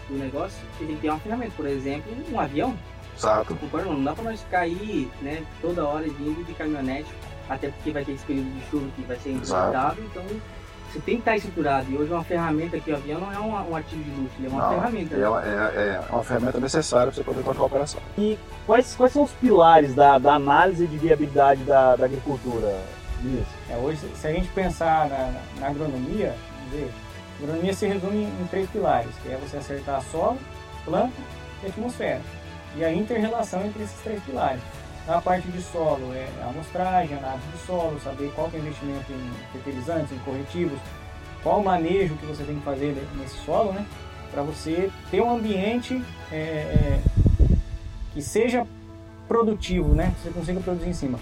do negócio, a gente tem um afinamento, por exemplo, um avião. Exato. Não dá pra nós ficar aí, né, toda hora vindo de caminhonete, até porque vai ter esse período de chuva que vai ser insuportável, então você tem que estar estruturado. E hoje uma ferramenta aqui, o avião não é um, um ativo de luxo, ele é uma Não, ferramenta. né? Ela é, é uma ferramenta necessária para você poder tocar a operação. E quais, quais são os pilares da, da análise de viabilidade da, da agricultura? Isso. É, hoje, se a gente pensar na, na- agronomia, a agronomia se resume em, em três pilares, que é você acertar solo, planta e atmosfera. E a inter-relação entre esses três pilares. Na parte de solo é a amostragem, análise de solo, saber qual é o investimento em fertilizantes, em corretivos, qual o manejo que você tem que fazer nesse solo, né? Para você ter um ambiente é, é, que seja produtivo, né? Que você consiga produzir em cima.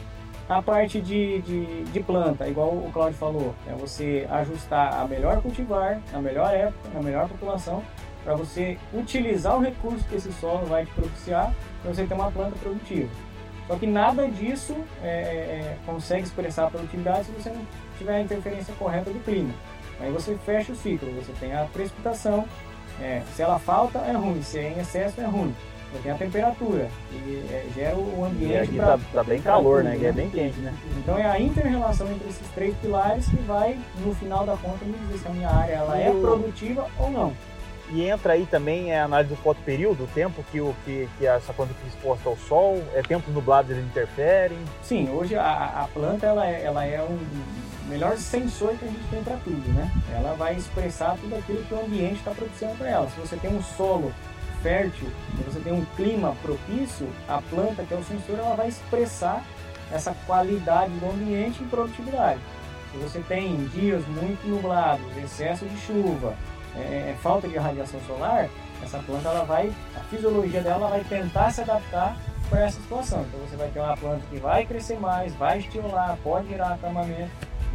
A parte de, de, de planta, igual o Claudio falou, é você ajustar a melhor cultivar, na melhor época, na melhor população, para você utilizar o recurso que esse solo vai te propiciar para você ter uma planta produtiva. Só que nada disso é, é, consegue expressar a produtividade se você não tiver a interferência correta do clima. Aí você fecha o ciclo, você tem a precipitação, é, se ela falta é ruim, se é em excesso é ruim. Você tem a temperatura, e é, gera o ambiente aqui pra- tá, tá bem calor, né? Que é bem quente, né? então é a inter-relação entre esses três pilares que vai, no final da conta, me dizer se a minha área ela é produtiva ou não. E entra aí também a análise do fotoperíodo, o tempo que, o, que, que essa planta fica exposta ao sol, é tempos nublados eles interferem. Sim, hoje a, a planta ela é, ela é um melhor sensor que a gente tem para tudo, né? Ela vai expressar tudo aquilo que o ambiente está propiciando para ela. Se você tem um solo fértil, se você tem um clima propício, a planta, que é o sensor, ela vai expressar essa qualidade do ambiente e produtividade. Se você tem dias muito nublados, excesso de chuva, é, é, falta de radiação solar, essa planta ela vai, a fisiologia dela vai tentar se adaptar para essa situação. Então você vai ter uma planta que vai crescer mais, vai estimular, pode gerar acamamento.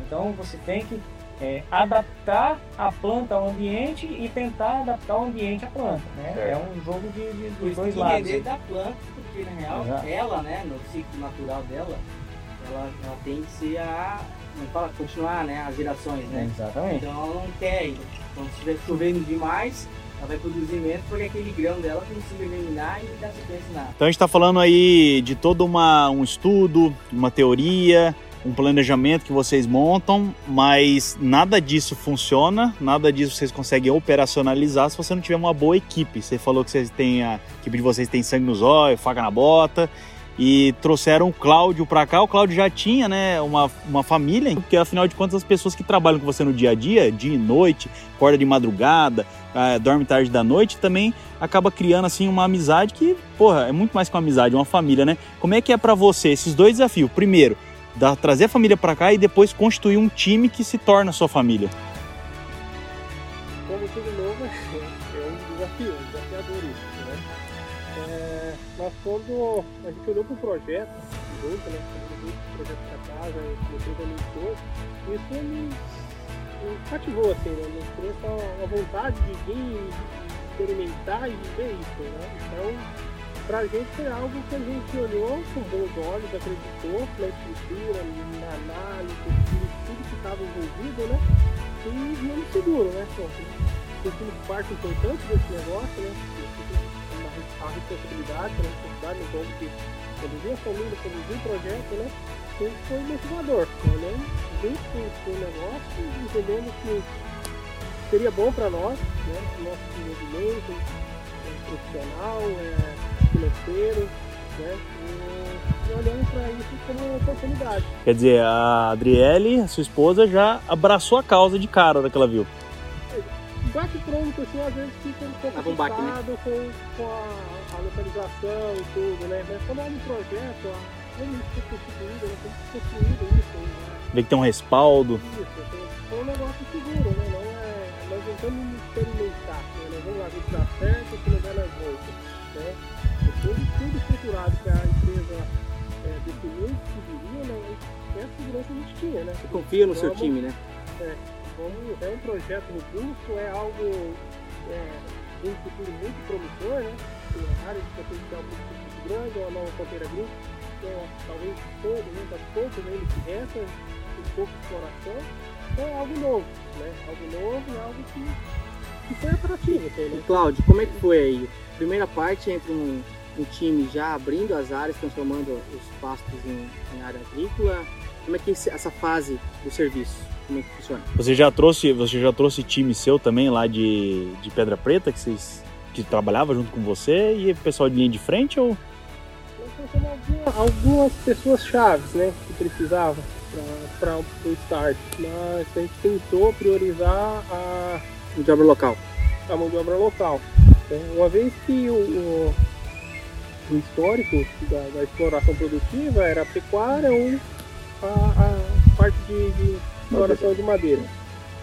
Então você tem que é, adaptar a planta ao ambiente e tentar adaptar o ambiente à planta. Né? É, um jogo de, de, de dois lados. Depender da planta, porque na real, Exato. ela, né, no ciclo natural dela, ela, ela tem que ser a. Fala continuar né, as gerações, né? Exatamente. Então ela não quer. Então se estiver chovendo demais, ela vai produzir menos porque aquele grão dela precisa germinar e dar sequência na. Então a gente está falando aí de todo uma, um estudo, uma teoria, um planejamento que vocês montam, mas nada disso funciona, nada disso vocês conseguem operacionalizar se você não tiver uma boa equipe. Você falou que vocês têm a equipe de vocês tem sangue nos olhos, faca na bota e trouxeram o Cláudio para cá. O Cláudio já tinha, né, uma, uma família, porque afinal de contas as pessoas que trabalham com você no dia a dia, dia e noite, acorda de madrugada, é, dorme tarde da noite, também acaba criando assim uma amizade que, porra, é muito mais que uma amizade, uma família, né? Como é que é para você esses dois desafios? Primeiro, da, trazer a família para cá e depois constituir um time que se torna sua família? Quando a gente olhou para o projeto, junto, né? O projeto da casa, comecei com todo, isso nos, nos cativou, assim, né? Nos trouxe a, a vontade de vir, experimentar e viver isso, né? Então, para a gente foi algo que a gente olhou com bons olhos, acreditou na estrutura, na análise, tudo que estava envolvido, né? E viemos seguro, né? Sentimos parte importante desse negócio, né? A responsabilidade, a responsabilidade no como que conduzir a família, conduzir o projeto, né? Isso foi motivador, olhando junto com o negócio, entendendo que seria bom para nós, né? Nosso desenvolvimento profissional, é, financeiro, né? E olhando para isso como uma oportunidade. Quer dizer, a Adriele, sua esposa, já abraçou a causa de cara daquela viu? Bate pronto, assim, às vezes fica um pouco baque, né? com, com a, a, localização e tudo, né? Mas quando é um projeto, ó, como isso foi construído, né? Como construído isso, né? Vê que tem um respaldo. Isso, foi um negócio seguro, né? Não é, nós não estamos experimentar, né? nós vamos lá ver se dá certo, se não der nas voltas, né? Depois de tudo estruturado que a empresa é, definiu que viria, né, essa segurança a gente tinha, né? Você confia no seu time, né? É, como é um projeto robusto, é algo é, um futuro muito promissor, né? Tem uma área de potencial muito, grande, é uma nova fronteira agrícola, então talvez todo, né, das poucas ainda que resta, um pouco de exploração, então é algo novo, né? Algo novo é algo que, que foi atrativo. Assim, né? Cláudio, como é que foi aí? Primeira parte entre um um time já abrindo as áreas, transformando os pastos em, em área agrícola? Como é que é essa fase do serviço, como é que funciona? Você já trouxe, você já trouxe time seu também lá de, de Pedra Preta, que vocês que trabalhava junto com você e o pessoal de linha de frente ou? Algumas, algumas pessoas chaves, né, que precisavam para o start, mas a gente tentou priorizar a mão de obra local. A mão de obra local. Uma vez que o, o o histórico da, da, exploração produtiva era a pecuária ou a, a parte de, de, exploração de madeira.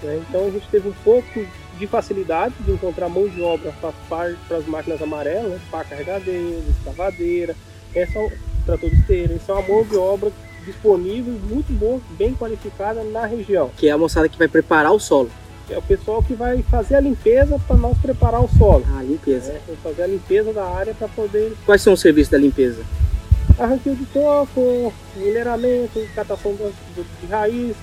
Né? Então a gente teve um pouco de facilidade de encontrar mão de obra para as máquinas amarelas, né? pá carregadeira, escavadeira, essa trator de esteira. Essa é uma mão de obra disponível, muito boa, bem qualificada na região. Que é a moçada que vai preparar o solo é o pessoal que vai fazer a limpeza para nós preparar o solo. Ah, limpeza. É, fazer a limpeza da área para poder. Quais são os serviços da limpeza? Arranquio de toco, mineramento, catação de raiz,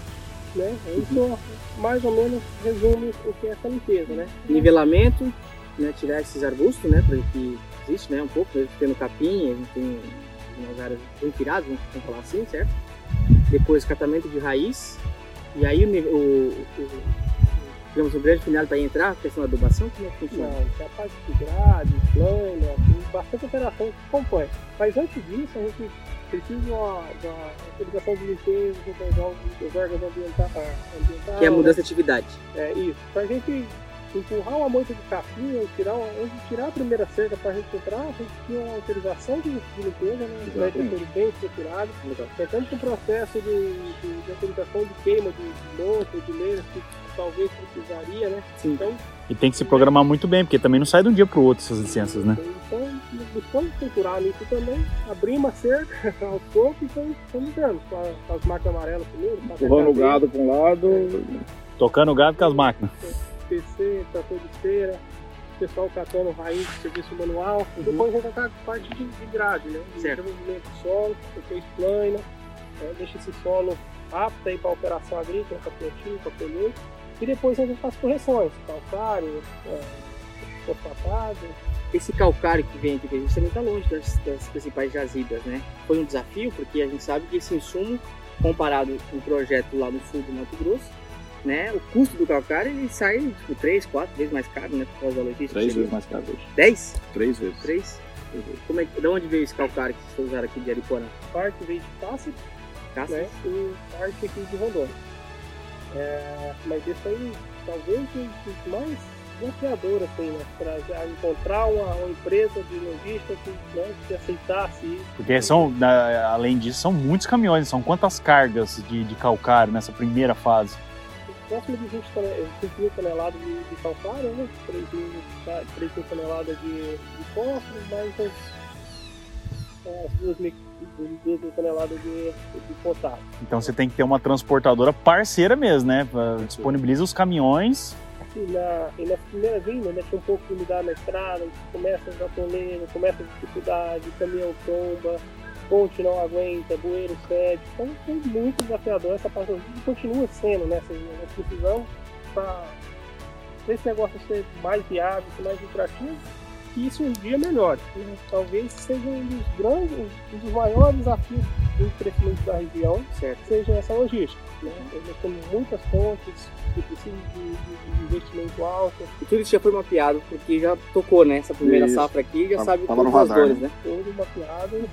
né? Isso mais ou menos resume o que é essa limpeza, né? Nivelamento, né? tirar esses arbustos, né? Que existe, né? Um pouco, tem no capim, a gente tem umas áreas bem tiradas, vamos falar assim, certo? Depois catamento de raiz, e aí o, o, o digamos, o grande final para entrar, a questão da adubação, como é que funciona? Não, tem a parte de grade, plano, tem bastante operação que compõe. Mas antes disso, a gente precisa de uma, uma utilização de limpeza, de os órgãos ambientais, Que é a mudança né? de atividade. É isso. Para a gente empurrar uma moita de capim, tirar, de tirar a primeira cerca para a gente entrar, a gente tinha uma autorização de, de limpeza, né? Vai ter tudo bem estruturado. Tentamos com o processo de, de, de autorização de queima de, de monte, de leiras, que talvez precisaria, né? Sim. Então, E tem que se programar muito bem, porque também não sai de um dia para o outro essas licenças, né? então buscamos estruturar nisso também, abrir uma cerca aos poucos e estamos dando com, a- com as marcas amarelas primeiro. Empurrando o gado para um lado, Tocando o gado com as máquinas. PC, trator de esteira, o pessoal catando raiz de serviço manual. Uhum. Depois entra a parte de, de grade, né? De Certo. desenvolvimento do solo, depois plana, né? deixa esse solo apto aí para operação agrícola, para plantio, para colheita. E depois entra as correções, calcário, é, fosfatado. Esse calcário que vem aqui, que a gente também está longe das, das principais jazidas, né? Foi um desafio, porque a gente sabe que esse insumo, comparado com o projeto lá no sul do Mato Grosso, né? O custo do calcário ele sai tipo 3, 4 vezes mais caro, né? Por causa da logística. três vezes mais caro hoje. 10? Três vezes. 3? Como é, de onde veio esse calcário que vocês usaram aqui de Ariporã? Parte veio de Cáceres, Caça? né? E parte aqui de Rondônia. É, mas esse aí, talvez o o mais desafiador, assim, né? Para encontrar uma, uma empresa de logística que, né, que aceitasse isso. Porque são, na- além disso, são muitos caminhões. São quantas cargas de, de calcário nessa primeira fase? próximo de 20, tone- 20 mil toneladas de, de calcário, né? 3 mil, ta- 3 mil toneladas de, de fósforo, mais as, as 2 mil, 2 mil toneladas de, de potássio. Então você tem que ter uma transportadora parceira mesmo, né? Disponibiliza os caminhões. E, na, e nas primeiras vindas, né, um pouco de umidade na estrada, começa a atoleira, começa a dificuldade, caminhão tromba, ponte não aguenta, bueiro cede. Então foi muito desafiador essa parte e continua sendo, né? Precisamos para esse negócio ser mais viável, ser mais lucrativo, que isso um dia melhore. né? Talvez seja um dos grandes, um dos maiores desafios do crescimento da região, Certo. seja essa logística. Né? Nós temos muitas pontes que precisam de, de- de investimento alto, E tudo isso já foi mapeado, porque já tocou, né? Essa primeira Isso. safra aqui, já Tava- sabe tava no todas as radar, dores, né? todo mapeado.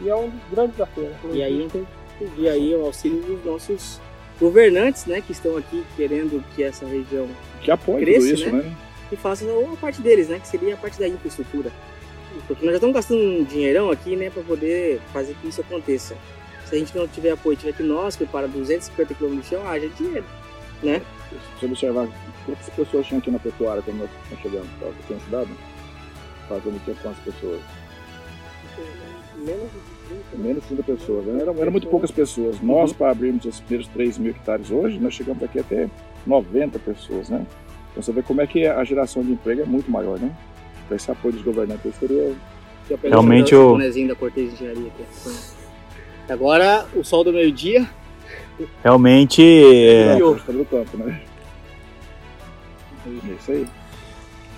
E é um dos grandes desafios. né? E aí que pedir aí o auxílio dos nossos governantes, né? Que estão aqui querendo que essa região Que apoia Cresce, tudo isso, né? né? Que faça a parte deles, né? Que seria a parte da infraestrutura. Porque nós já estamos gastando um dinheirão aqui, né? Para poder fazer que isso aconteça. Se a gente não tiver apoio, tiver que nós preparar 250 km de chão, haja dinheiro, né? Se observar quantas pessoas tinham aqui na pecuária quando nós chegamos, tá? Você tem cidade? Fazendo tempo quantas pessoas? Menos de 30. Menos de 30 pessoas. Né? Eram, eram muito poucas pessoas. Nós, para abrirmos os primeiros 3 mil hectares hoje, nós chegamos aqui até 90 pessoas, né? Então você vê como é que a geração de emprego é muito maior, né? Então esse apoio dos governantes seria Realmente o da Cortez Engenharia. Agora o sol do meio-dia. Realmente. é, é, do campo, né? É isso aí.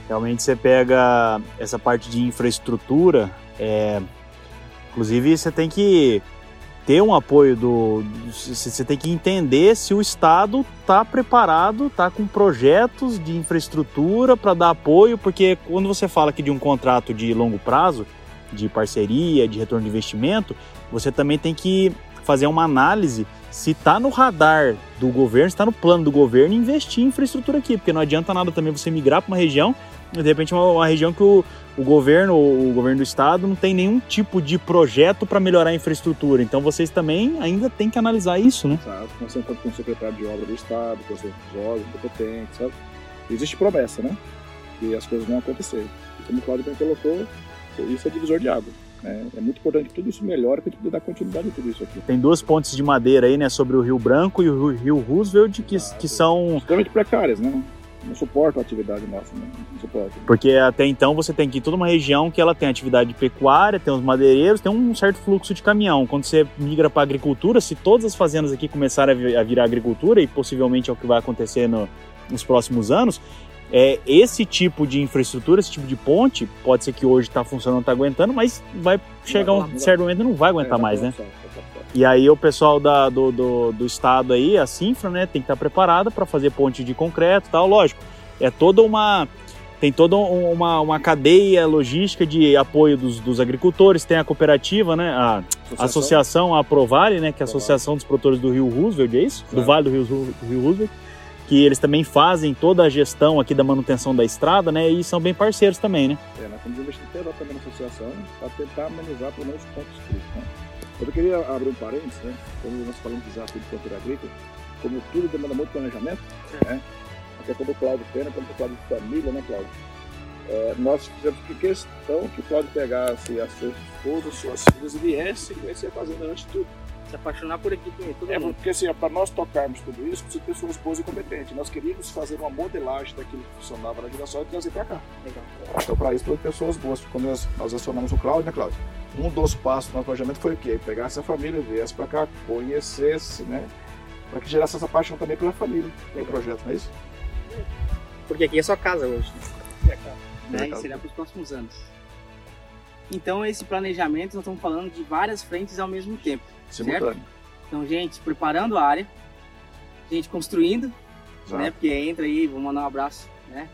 Realmente você pega essa parte de infraestrutura, é, inclusive você tem que ter um apoio do. você tem que entender se o Estado está preparado, está com projetos de infraestrutura para dar apoio, porque quando você fala aqui de um contrato de longo prazo, de parceria, de retorno de investimento, você também tem que fazer uma análise se está no radar do governo, se está no plano do governo investir em infraestrutura aqui, porque não adianta nada também você migrar para uma região, de repente uma, uma região que o, o governo, o governo do estado não tem nenhum tipo de projeto para melhorar a infraestrutura. Então vocês também ainda têm que analisar isso, né? Nós temos com o secretário de obra do Estado, com os órgãos competentes, sabe? Existe promessa, né? Que as coisas vão acontecer. E como o Claudio bem colocou, isso é divisor de água. Né? É muito importante que tudo isso melhore para a gente poder dar continuidade a tudo isso aqui. Tem duas pontes de madeira aí, né, sobre o Rio Branco e o Rio Roosevelt, que, que são Extremamente precárias, né? Não suportam a atividade nossa, né? Não suportam. Porque até então você tem que ir toda uma região que ela tem atividade pecuária, tem os madeireiros, tem um certo fluxo de caminhão. Quando você migra para agricultura, se todas as fazendas aqui começarem a vi- a virar agricultura, e possivelmente é o que vai acontecer no- nos próximos anos, é, esse tipo de infraestrutura, esse tipo de ponte, pode ser que hoje está funcionando, está aguentando, mas vai chegar um certo momento e não vai aguentar É, mais, né? E aí o pessoal da- do, do, do estado aí, a Sinfra, né, tem que estar preparada para fazer ponte de concreto e tal, lógico. É toda uma tem toda um- uma, uma cadeia logística de apoio dos, dos agricultores, tem a cooperativa, né, a associação, a Provale, né, que é a. Associação dos Produtores do Rio Roosevelt, é isso? Do Claro. Vale do Rio, do Rio Roosevelt, que eles também fazem toda a gestão aqui da manutenção da estrada, né? E são bem parceiros também, né? É, nós estamos investindo pesado também na associação para tentar amenizar pelo menos os pontos críticos. Né? Eu queria abrir um parênteses, né? Como nós falamos de desafio de cultura agrícola, como tudo demanda muito planejamento, né? A questão do Cláudio Pena, como o Cláudio de família, né, Cláudio? É, nós fizemos que questão que o Cláudio pegasse a sua esposa, suas filhas e viesse e conhecer a fazenda antes de tudo se apaixonar por aqui todo é, mundo. Porque assim, para nós tocarmos tudo isso, precisa ter pessoas boas e competentes. Nós queríamos fazer uma modelagem daquilo que funcionava na geração e trazer para cá. Legal. Então, para isso, precisa pessoas boas. Quando nós, nós acionamos o Cláudio, né, Cláudio? Um dos passos do nosso planejamento foi o quê? Pegar essa família, viesse para cá, conhecesse, né? Para que gerasse essa paixão também pela família, pelo projeto, não é isso? Porque aqui é sua casa hoje. Né? É casa. Né? E será para os próximos anos. Então, esse planejamento, nós estamos falando de várias frentes ao mesmo tempo. Simultâneo. Certo? Então, gente, preparando a área, gente construindo, Exato. né? Porque entra aí, vou mandar um abraço, né?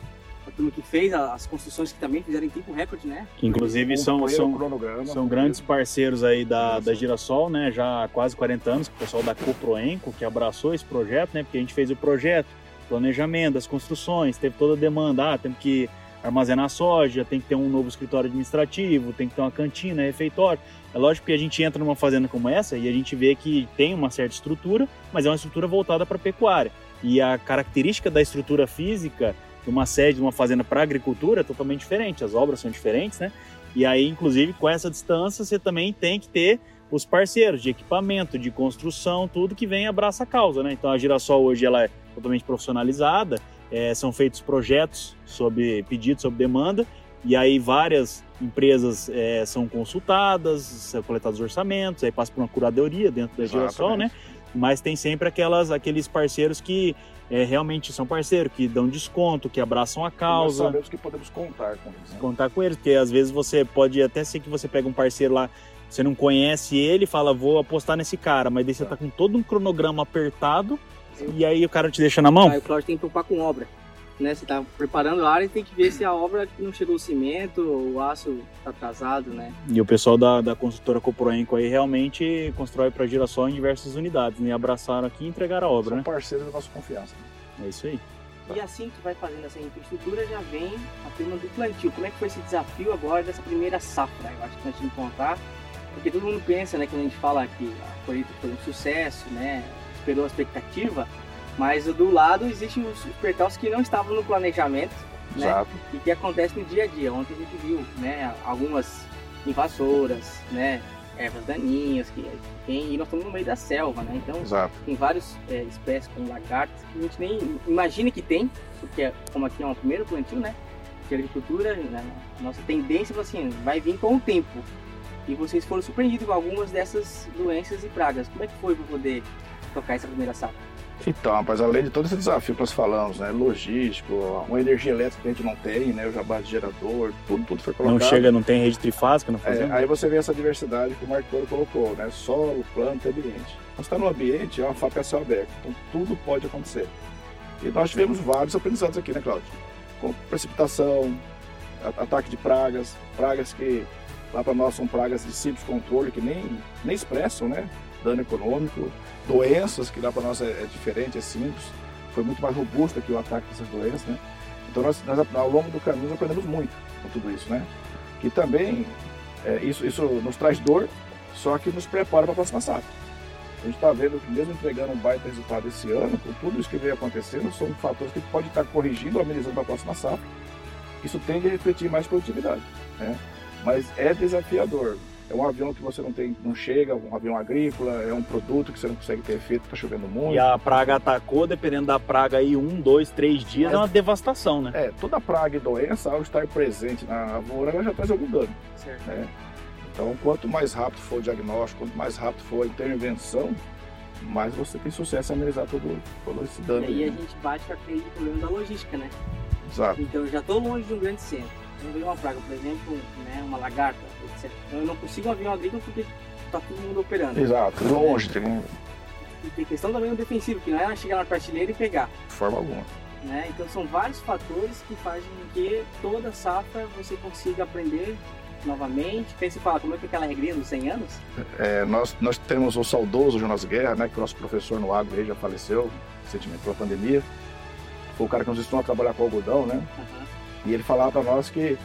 A turma que fez as construções que também fizeram em tempo recorde, né? Que inclusive são, são, são grandes parceiros aí da, da Girassol, né? Já há quase 40 anos, o pessoal da Coproenco, que abraçou esse projeto, né? Porque a gente fez o projeto, planejamento, as construções, teve toda a demanda, ah, temos que armazenar soja, tem que ter um novo escritório administrativo, tem que ter uma cantina, refeitório. É lógico que a gente entra numa fazenda como essa e a gente vê que tem uma certa estrutura, mas é uma estrutura voltada para pecuária. E a característica da estrutura física de uma sede de uma fazenda para agricultura é totalmente diferente, as obras são diferentes, né? E aí, inclusive, com essa distância, você também tem que ter os parceiros de equipamento, de construção, tudo que vem abraça a causa, né? Então a Girassol hoje ela é totalmente profissionalizada é, são feitos projetos sob pedido, sob demanda, e aí várias empresas é, são consultadas, são coletados orçamentos, aí passa por uma curadoria dentro da geração, né? Mas tem sempre aquelas, aqueles parceiros que é, realmente são parceiros, que dão desconto, que abraçam a causa. nós sabemos que podemos contar com eles. Né? Contar com eles, porque às vezes você pode até ser que você pega um parceiro lá, você não conhece ele, fala, vou apostar nesse cara, mas daí você tá com todo um cronograma apertado, e aí o cara te deixa na mão? Aí o Cláudio tem que preocupar com obra. Né? Você está preparando a área e tem que ver se a obra não chegou o cimento, o aço está atrasado, né? E o pessoal da, da construtora Coproenco aí realmente constrói para girassol em diversas unidades, né? Abraçaram aqui e entregaram a obra, São né? parceiros da nossa confiança. É isso aí. E assim que vai fazendo essa infraestrutura, já vem a turma do plantio. Como é que foi esse desafio agora dessa primeira safra? Eu acho que nós temos que contar, porque todo mundo pensa, né, quando a gente fala que a colheita foi um sucesso, né, superou a expectativa, mas do lado existem os percalços que não estavam no planejamento, né? Exato. E que acontece no dia a dia. Ontem a gente viu, né, algumas invasoras, né, ervas daninhas que tem e nós estamos no meio da selva, né? Então Exato. tem várias é, espécies como lagartas que a gente nem imagina que tem, porque é, como aqui é um primeiro plantio, né? De agricultura, né? nossa tendência é assim, vai vir com o tempo. E vocês foram surpreendidos com algumas dessas doenças e pragas. Como é que foi para poder tocar essa primeira safra? Então, rapaz, além de todo esse desafio que nós falamos, né? Logístico, uma energia elétrica que a gente não tem, né? O jabá de gerador, tudo, tudo foi colocado. Não chega, não tem rede trifásica, não fazemos. É, aí você vê essa diversidade que o Marco Toro colocou, né? Solo, planta, ambiente. Nós estamos no ambiente, é uma fábrica céu aberto, então tudo pode acontecer. E nós tivemos vários aprendizados aqui, né, Cláudio? Com precipitação, ataque de pragas, pragas que lá para nós são pragas de simples controle, que nem, nem expressam, né? Dano econômico doenças, que lá para nós é, é, diferente, é simples, foi muito mais robusto aqui o ataque dessas doenças, né? Então nós, nós ao longo do caminho aprendemos muito com tudo isso, né? Que também é, isso, isso nos traz dor, só que nos prepara para a próxima safra. A gente está vendo que mesmo entregando um baita resultado esse ano, com tudo isso que veio acontecendo, são fatores que pode estar corrigindo, amenizando para a próxima safra. Isso tende a refletir mais produtividade, né? Mas é desafiador. É um avião que você não tem, não chega, um avião agrícola, é um produto que você não consegue ter efeito, está chovendo muito. E a praga atacou, dependendo da praga aí, um, dois, três dias, é uma devastação, né? É, toda praga e doença, ao estar presente na lavoura, ela já traz algum dano. Certo. Né? Então, quanto mais rápido for o diagnóstico, quanto mais rápido for a intervenção, mais você tem sucesso em amenizar todo, todo esse dano. E aí a gente bate com aquele problema da logística, né? Exato. Então, eu já estou longe de um grande centro não veio uma praga, por exemplo, né, uma lagarta, etc. Então eu não consigo um avião agrícola porque está todo mundo operando. Exato, longe. Tem... E tem questão também do defensivo, que não é chegar na prateleira e pegar. De forma alguma. Né? Então são vários fatores que fazem com que toda safra você consiga aprender novamente. Pense e fala, como é que é aquela regrinha dos 100 anos? É, nós, nós temos o saudoso Jonas Guerra, né, que o nosso professor no agro já faleceu recentemente pela pandemia. foi o cara que nos ensinou a trabalhar com algodão, né? E ele falava para nós que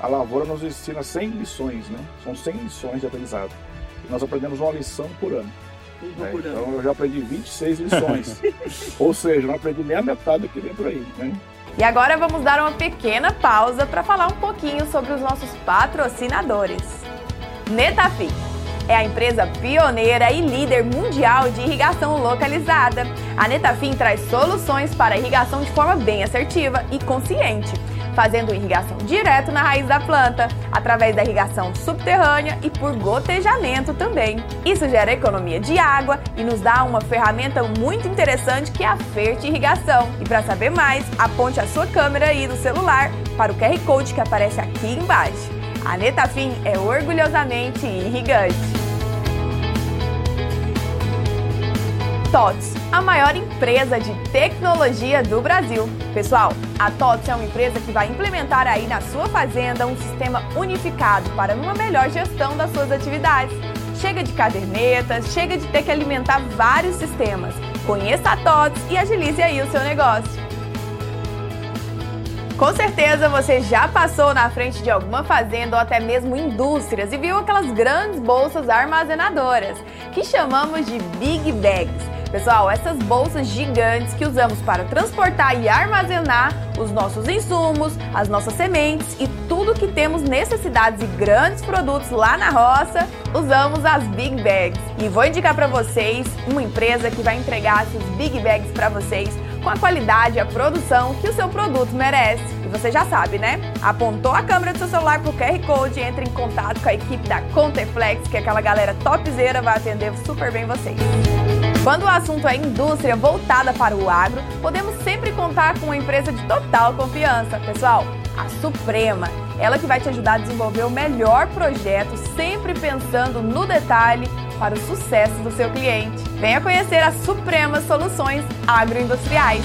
a lavoura nos ensina 100 lições, né? São 100 lições de aprendizado. E nós aprendemos uma lição por ano. Né? Então eu já aprendi 26 lições. Ou seja, não aprendi nem a metade do que vem por aí, né? E agora vamos dar uma pequena pausa para falar um pouquinho sobre os nossos patrocinadores. Netafim é a empresa pioneira e líder mundial de irrigação localizada. A Netafim traz soluções para irrigação de forma bem assertiva e consciente, fazendo irrigação direto na raiz da planta, através da irrigação subterrânea e por gotejamento também. Isso gera economia de água e nos dá uma ferramenta muito interessante que é a Ferte Irrigação. E para saber mais, aponte a sua câmera aí do celular para o QR Code que aparece aqui embaixo. A Netafim é orgulhosamente irrigante. TOTS, a maior empresa de tecnologia do Brasil. Pessoal, a TOTS é uma empresa que vai implementar aí na sua fazenda um sistema unificado para uma melhor gestão das suas atividades. Chega de cadernetas, chega de ter que alimentar vários sistemas. Conheça a TOTS e agilize aí o seu negócio. Com certeza você já passou na frente de alguma fazenda ou até mesmo indústrias e viu aquelas grandes bolsas armazenadoras, que chamamos de Big Bags. Pessoal, essas bolsas gigantes que usamos para transportar e armazenar os nossos insumos, as nossas sementes e tudo que temos necessidades e grandes produtos lá na roça, usamos as Big Bags. E vou indicar para vocês uma empresa que vai entregar essas Big Bags para vocês com a qualidade e a produção que o seu produto merece. E você já sabe, né? Apontou a câmera do seu celular pro QR Code e entre em contato com a equipe da Conteflex, que aquela galera topzera vai atender super bem vocês. Quando o assunto é indústria voltada para o agro, podemos sempre contar com uma empresa de total confiança. Pessoal, a Suprema, ela que vai te ajudar a desenvolver o melhor projeto, sempre pensando no detalhe para o sucesso do seu cliente. Venha conhecer a Suprema Soluções Agroindustriais.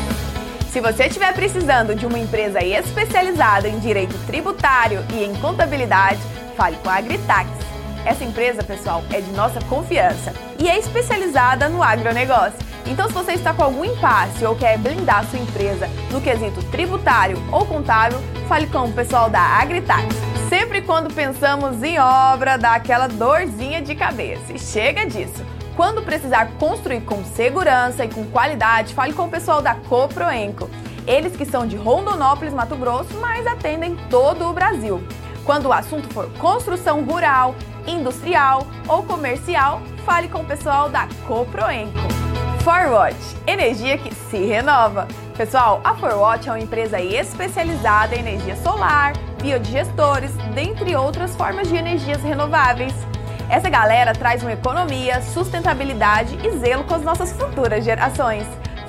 Se você estiver precisando de uma empresa especializada em direito tributário e em contabilidade, fale com a Agritax. Essa empresa, pessoal, é de nossa confiança e é especializada no agronegócio. Então, se você está com algum impasse ou quer blindar sua empresa no quesito tributário ou contábil, fale com o pessoal da Agritax. Sempre quando pensamos em obra, dá aquela dorzinha de cabeça. E chega disso. Quando precisar construir com segurança e com qualidade, fale com o pessoal da Coproenco. Eles que são de Rondonópolis, Mato Grosso, mas atendem todo o Brasil. Quando o assunto for construção rural, industrial ou comercial, fale com o pessoal da Coproenco. Forwatch, energia que se renova. Pessoal, a Forwatch é uma empresa especializada em energia solar, biodigestores, dentre outras formas de energias renováveis. Essa galera traz uma economia, sustentabilidade e zelo com as nossas futuras gerações.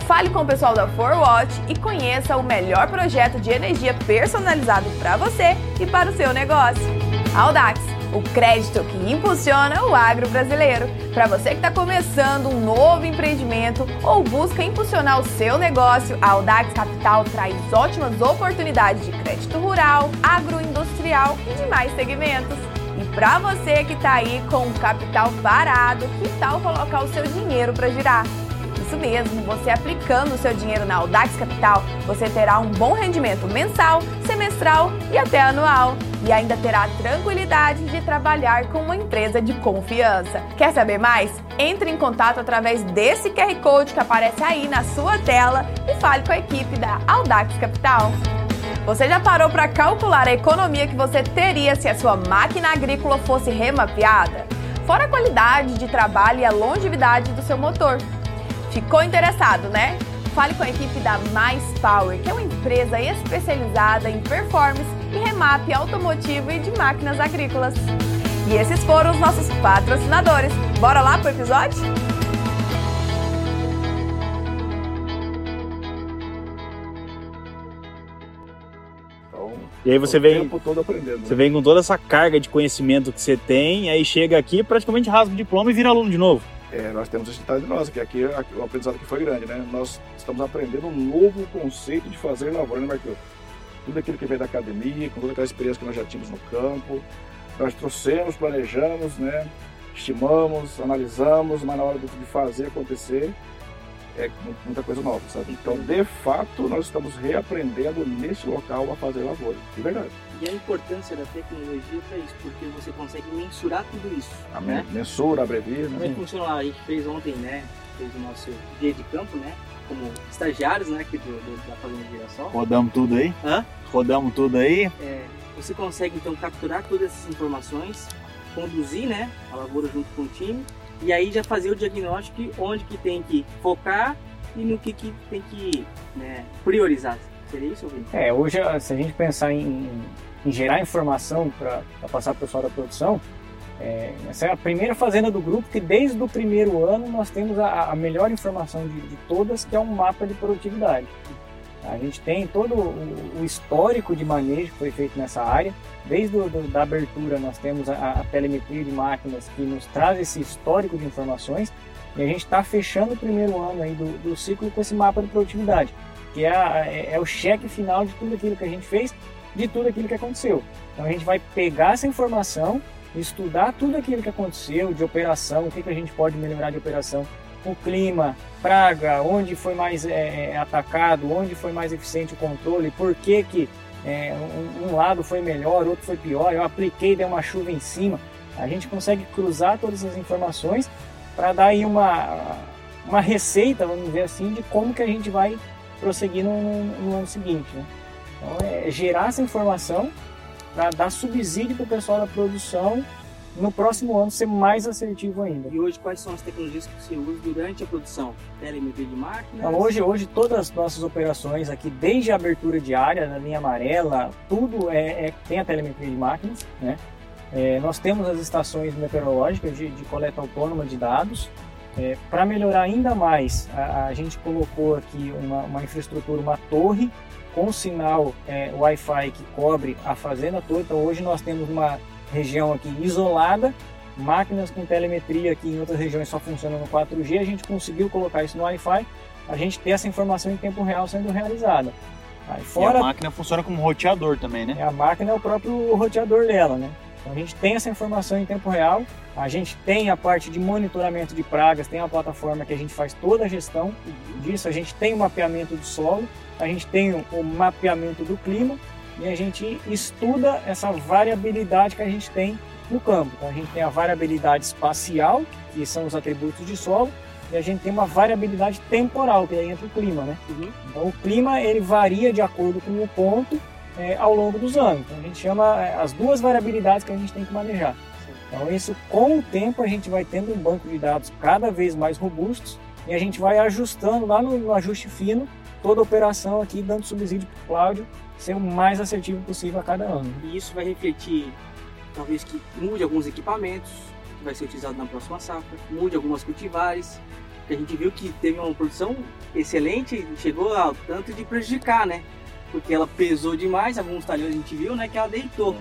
Fale com o pessoal da Forwatch e conheça o melhor projeto de energia personalizado para você e para o seu negócio. Audax, o crédito que impulsiona o agro brasileiro. Para você que está começando um novo empreendimento ou busca impulsionar o seu negócio, a Audax Capital traz ótimas oportunidades de crédito rural, agroindustrial e demais segmentos. E para você que está aí com o capital parado, que tal colocar o seu dinheiro para girar? Isso mesmo, você aplicando o seu dinheiro na Audax Capital, você terá um bom rendimento mensal, semestral e até anual. E ainda terá a tranquilidade de trabalhar com uma empresa de confiança. Quer saber mais? Entre em contato através desse QR Code que aparece aí na sua tela e fale com a equipe da Audax Capital. Você já parou para calcular a economia que você teria se a sua máquina agrícola fosse remapeada? Fora a qualidade de trabalho e a longevidade do seu motor. Ficou interessado, né? Fale com a equipe da Mais Power, que é uma empresa especializada em performance e remap automotivo e de máquinas agrícolas. E esses foram os nossos patrocinadores. Bora lá pro episódio? Então, E aí você vem, aprendendo. né? você vem com toda essa carga de conhecimento que você tem, aí chega aqui, praticamente rasga o diploma e vira aluno de novo. É, nós temos esse detalhe de nós, que aqui, aqui o aprendizado aqui foi grande, né? Nós estamos aprendendo um novo conceito de fazer lavoura, né, Marquinhos? Tudo aquilo que veio da academia, com toda aquela experiência que nós já tínhamos no campo, nós trouxemos, planejamos, né? Estimamos, analisamos, mas na hora de fazer acontecer, é muita coisa nova, sabe? Então, de fato, nós estamos reaprendendo nesse local a fazer lavoura, de verdade. E a importância da tecnologia para isso, porque você consegue mensurar tudo isso. A né? mensura, abrevia, Como é que né? funciona lá? A gente fez ontem, né? Fez o nosso dia de campo, né? Como estagiários, né? Aqui do, do- da Fazenda Girassol. Rodamos tudo aí? Hã? Rodamos tudo aí? É, você consegue então capturar todas essas informações, conduzir né, a lavoura junto com o time e aí já fazer o diagnóstico de onde que tem que focar e no que, que tem que né, priorizar. Seria isso, Vini? É, hoje, se a gente pensar em, em gerar informação para passar para o pessoal da produção, é, essa é a primeira fazenda do grupo que desde o primeiro ano nós temos a, a melhor informação de, de todas, que é um mapa de produtividade. A gente tem todo o, o histórico de manejo que foi feito nessa área. Desde o, do, da abertura nós temos a, a telemetria de máquinas que nos traz esse histórico de informações e a gente está fechando o primeiro ano aí do, do ciclo com esse mapa de produtividade, que é, a- é, é o cheque final de tudo aquilo que a gente fez, de tudo aquilo que aconteceu. Então a gente vai pegar essa informação, estudar tudo aquilo que aconteceu de operação, o que, que a gente pode melhorar de operação, o clima, praga, onde foi mais é, é, atacado, onde foi mais eficiente o controle, por que, que é, um, um lado foi melhor, outro foi pior, eu apliquei, deu uma chuva em cima. A gente consegue cruzar todas essas informações para dar aí uma, uma receita, vamos dizer assim, de como que a gente vai prosseguir no, no- no ano seguinte. Né? Então, é gerar essa informação para dar subsídio para o pessoal da produção no próximo ano ser mais assertivo ainda. E hoje quais são as tecnologias que você usa durante a produção? Telemetria de máquinas? Então, hoje, hoje todas as nossas operações aqui, desde a abertura de área, na linha amarela, tudo é, é- tem a telemetria de máquinas. Né? É, nós temos as estações meteorológicas de, de coleta autônoma de dados. Para melhorar ainda mais, a, a gente colocou aqui uma, uma infraestrutura, uma torre com sinal é, Wi-Fi que cobre a fazenda toda. Então hoje nós temos uma região aqui isolada, máquinas com telemetria que em outras regiões só funcionam no 4G. A gente conseguiu colocar isso no Wi-Fi, a gente ter essa informação em tempo real sendo realizada. Aí E fora a máquina funciona como roteador também, né? é, a máquina é o próprio roteador dela, né? Então a gente tem essa informação em tempo real, a gente tem a parte de monitoramento de pragas, tem a plataforma que a gente faz toda a gestão disso, a gente tem o mapeamento do solo, a gente tem o- mapeamento do clima e a gente estuda essa variabilidade que a gente tem no campo. Então a gente tem a variabilidade espacial, que são os atributos de solo, e a gente tem uma variabilidade temporal, que aí entra o clima, né? Então o clima ele varia de acordo com o ponto é, ao longo dos anos. Então a gente chama é, as duas variabilidades que a gente tem que manejar. Então isso com o tempo a gente vai tendo um banco de dados cada vez mais robustos e a gente vai ajustando lá no, no ajuste fino toda a operação aqui, dando subsídio para o Cláudio ser o mais assertivo possível a cada ano. E isso vai refletir, talvez que mude alguns equipamentos que vai ser utilizado na próxima safra, mude algumas cultivares, que a gente viu que teve uma produção excelente e chegou ao tanto de prejudicar, né? Porque ela pesou demais, alguns talhões a gente viu, né? Que ela deitou.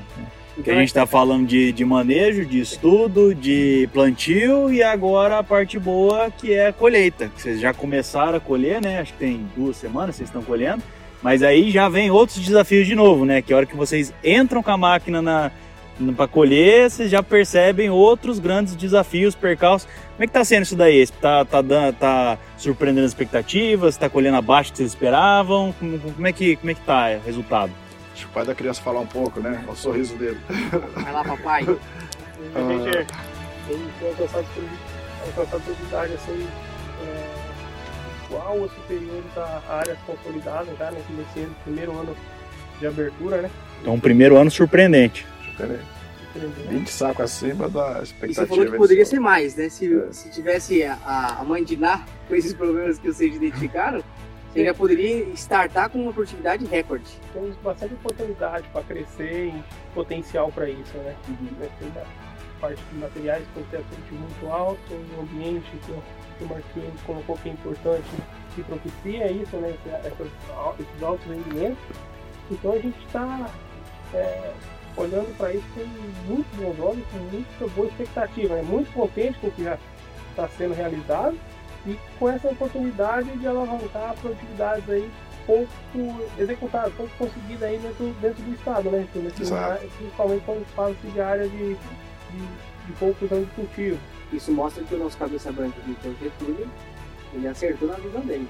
Que a gente está falando de, de manejo, de estudo, de plantio e agora a parte boa que é a colheita. Vocês já começaram a colher, né? Acho que tem duas semanas vocês estão colhendo. Mas aí já vem outros desafios de novo, né? Que a hora que vocês entram com a máquina na, para colher, vocês já percebem outros grandes desafios, percalços. Como é que tá sendo isso daí? Tá, tá, dando, tá surpreendendo as expectativas? Tá colhendo abaixo do que vocês esperavam? Como, como é que, como é que tá o resultado? Deixa o pai da criança falar um pouco, né? O sorriso dele. Vai lá, papai. A gente é- tem, tem alcançado produtividade assim, é, igual ou superiores a áreas consolidadas já nesse, nesse ano, primeiro ano de abertura, né? Então, um primeiro ano surpreendente. Surpreendente. 20 sacos acima da E expectativa. você falou que poderia ser mais, né? Se, É. se tivesse a, a mãe de Ná com esses problemas que vocês identificaram, você já poderia startar com uma produtividade recorde. Temos bastante oportunidade para crescer e potencial para isso, né? né? Tem a parte de materiais com teto muito alto, um ambiente que, o- Marquinhos colocou que é importante, que propicia isso, né? esses altos rendimentos. Então a gente está olhando para isso com muito bons olhos, com muita boa expectativa, né? muito contente com o que já está sendo realizado e com essa oportunidade de alavancar produtividades aí pouco executadas, pouco conseguidas aí dentro, dentro do estado, né? Então, nesse Exato. lugar, principalmente quando fala assim de área de, de, de poucos anos de cultivo. Isso mostra que o nosso cabeça branca, Vitor Getúlio, ele acertou na visão dele.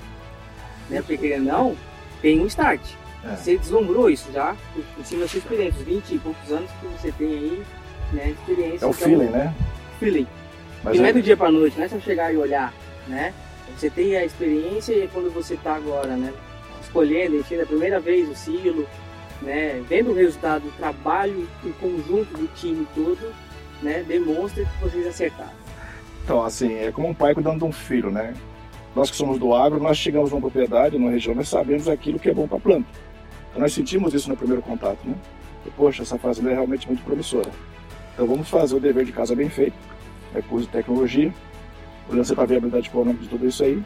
Né? Porque não, tem um start. É. Você deslumbrou isso já, em cima da sua experiência, os 20 e poucos anos que você tem aí, né, de experiência. É o então, feeling, né? Feeling. Mas e não é é- do dia pra noite, não é só chegar e olhar, né? Você tem a experiência e quando você tá agora, né, escolhendo, enchendo a primeira vez o silo, né, vendo o resultado do trabalho em conjunto do time todo, né, demonstra que vocês acertaram. Então, assim, é como um pai cuidando de um filho, né? Nós que somos do agro, nós chegamos numa propriedade, numa região, nós sabemos aquilo que é bom para a planta. Então, nós sentimos isso no primeiro contato, né? E, Poxa, essa fazenda é realmente muito promissora. Então, vamos fazer o dever de casa bem feito, recurso de tecnologia, olhando sempre a viabilidade econômica de tudo isso aí,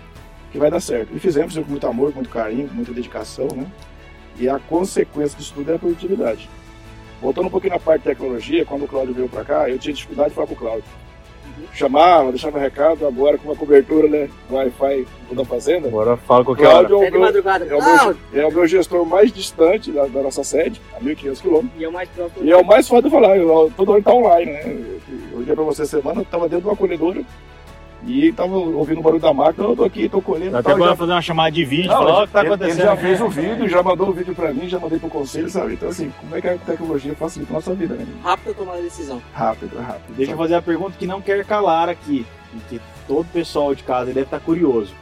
que vai dar certo. E fizemos com muito amor, com muito carinho, com muita dedicação, né? E a consequência disso tudo é a produtividade. Voltando um pouquinho na parte de tecnologia, quando o Cláudio veio para cá, eu tinha dificuldade de falar com o Cláudio. Chamava, deixava recado, agora com uma cobertura, né? Wi-Fi toda a fazenda. Agora fala qualquer hora. Cláudio é o, de meu, madrugada, é, o meu, é o meu gestor mais distante da, da nossa sede, a 1.500 quilômetros. E é o mais próximo. E é o mais foda de falar, eu, todo ano tá online, né? Eu liguei pra você semana, eu tava dentro de uma colhedora e tava ouvindo o barulho da máquina, eu tô aqui, tô colhendo. Até pra já- fazer uma chamada de vídeo, Não, falar o que tá ele- acontecendo. Ele já fez o vídeo, já mandou o vídeo pra mim, já mandei pro conselho, sabe? Então assim, como é que a tecnologia facilita a nossa vida, né? Rápido tomar a decisão. Rápido, rápido. Deixa eu fazer a pergunta que não quer calar aqui, e que todo pessoal de casa deve estar curioso.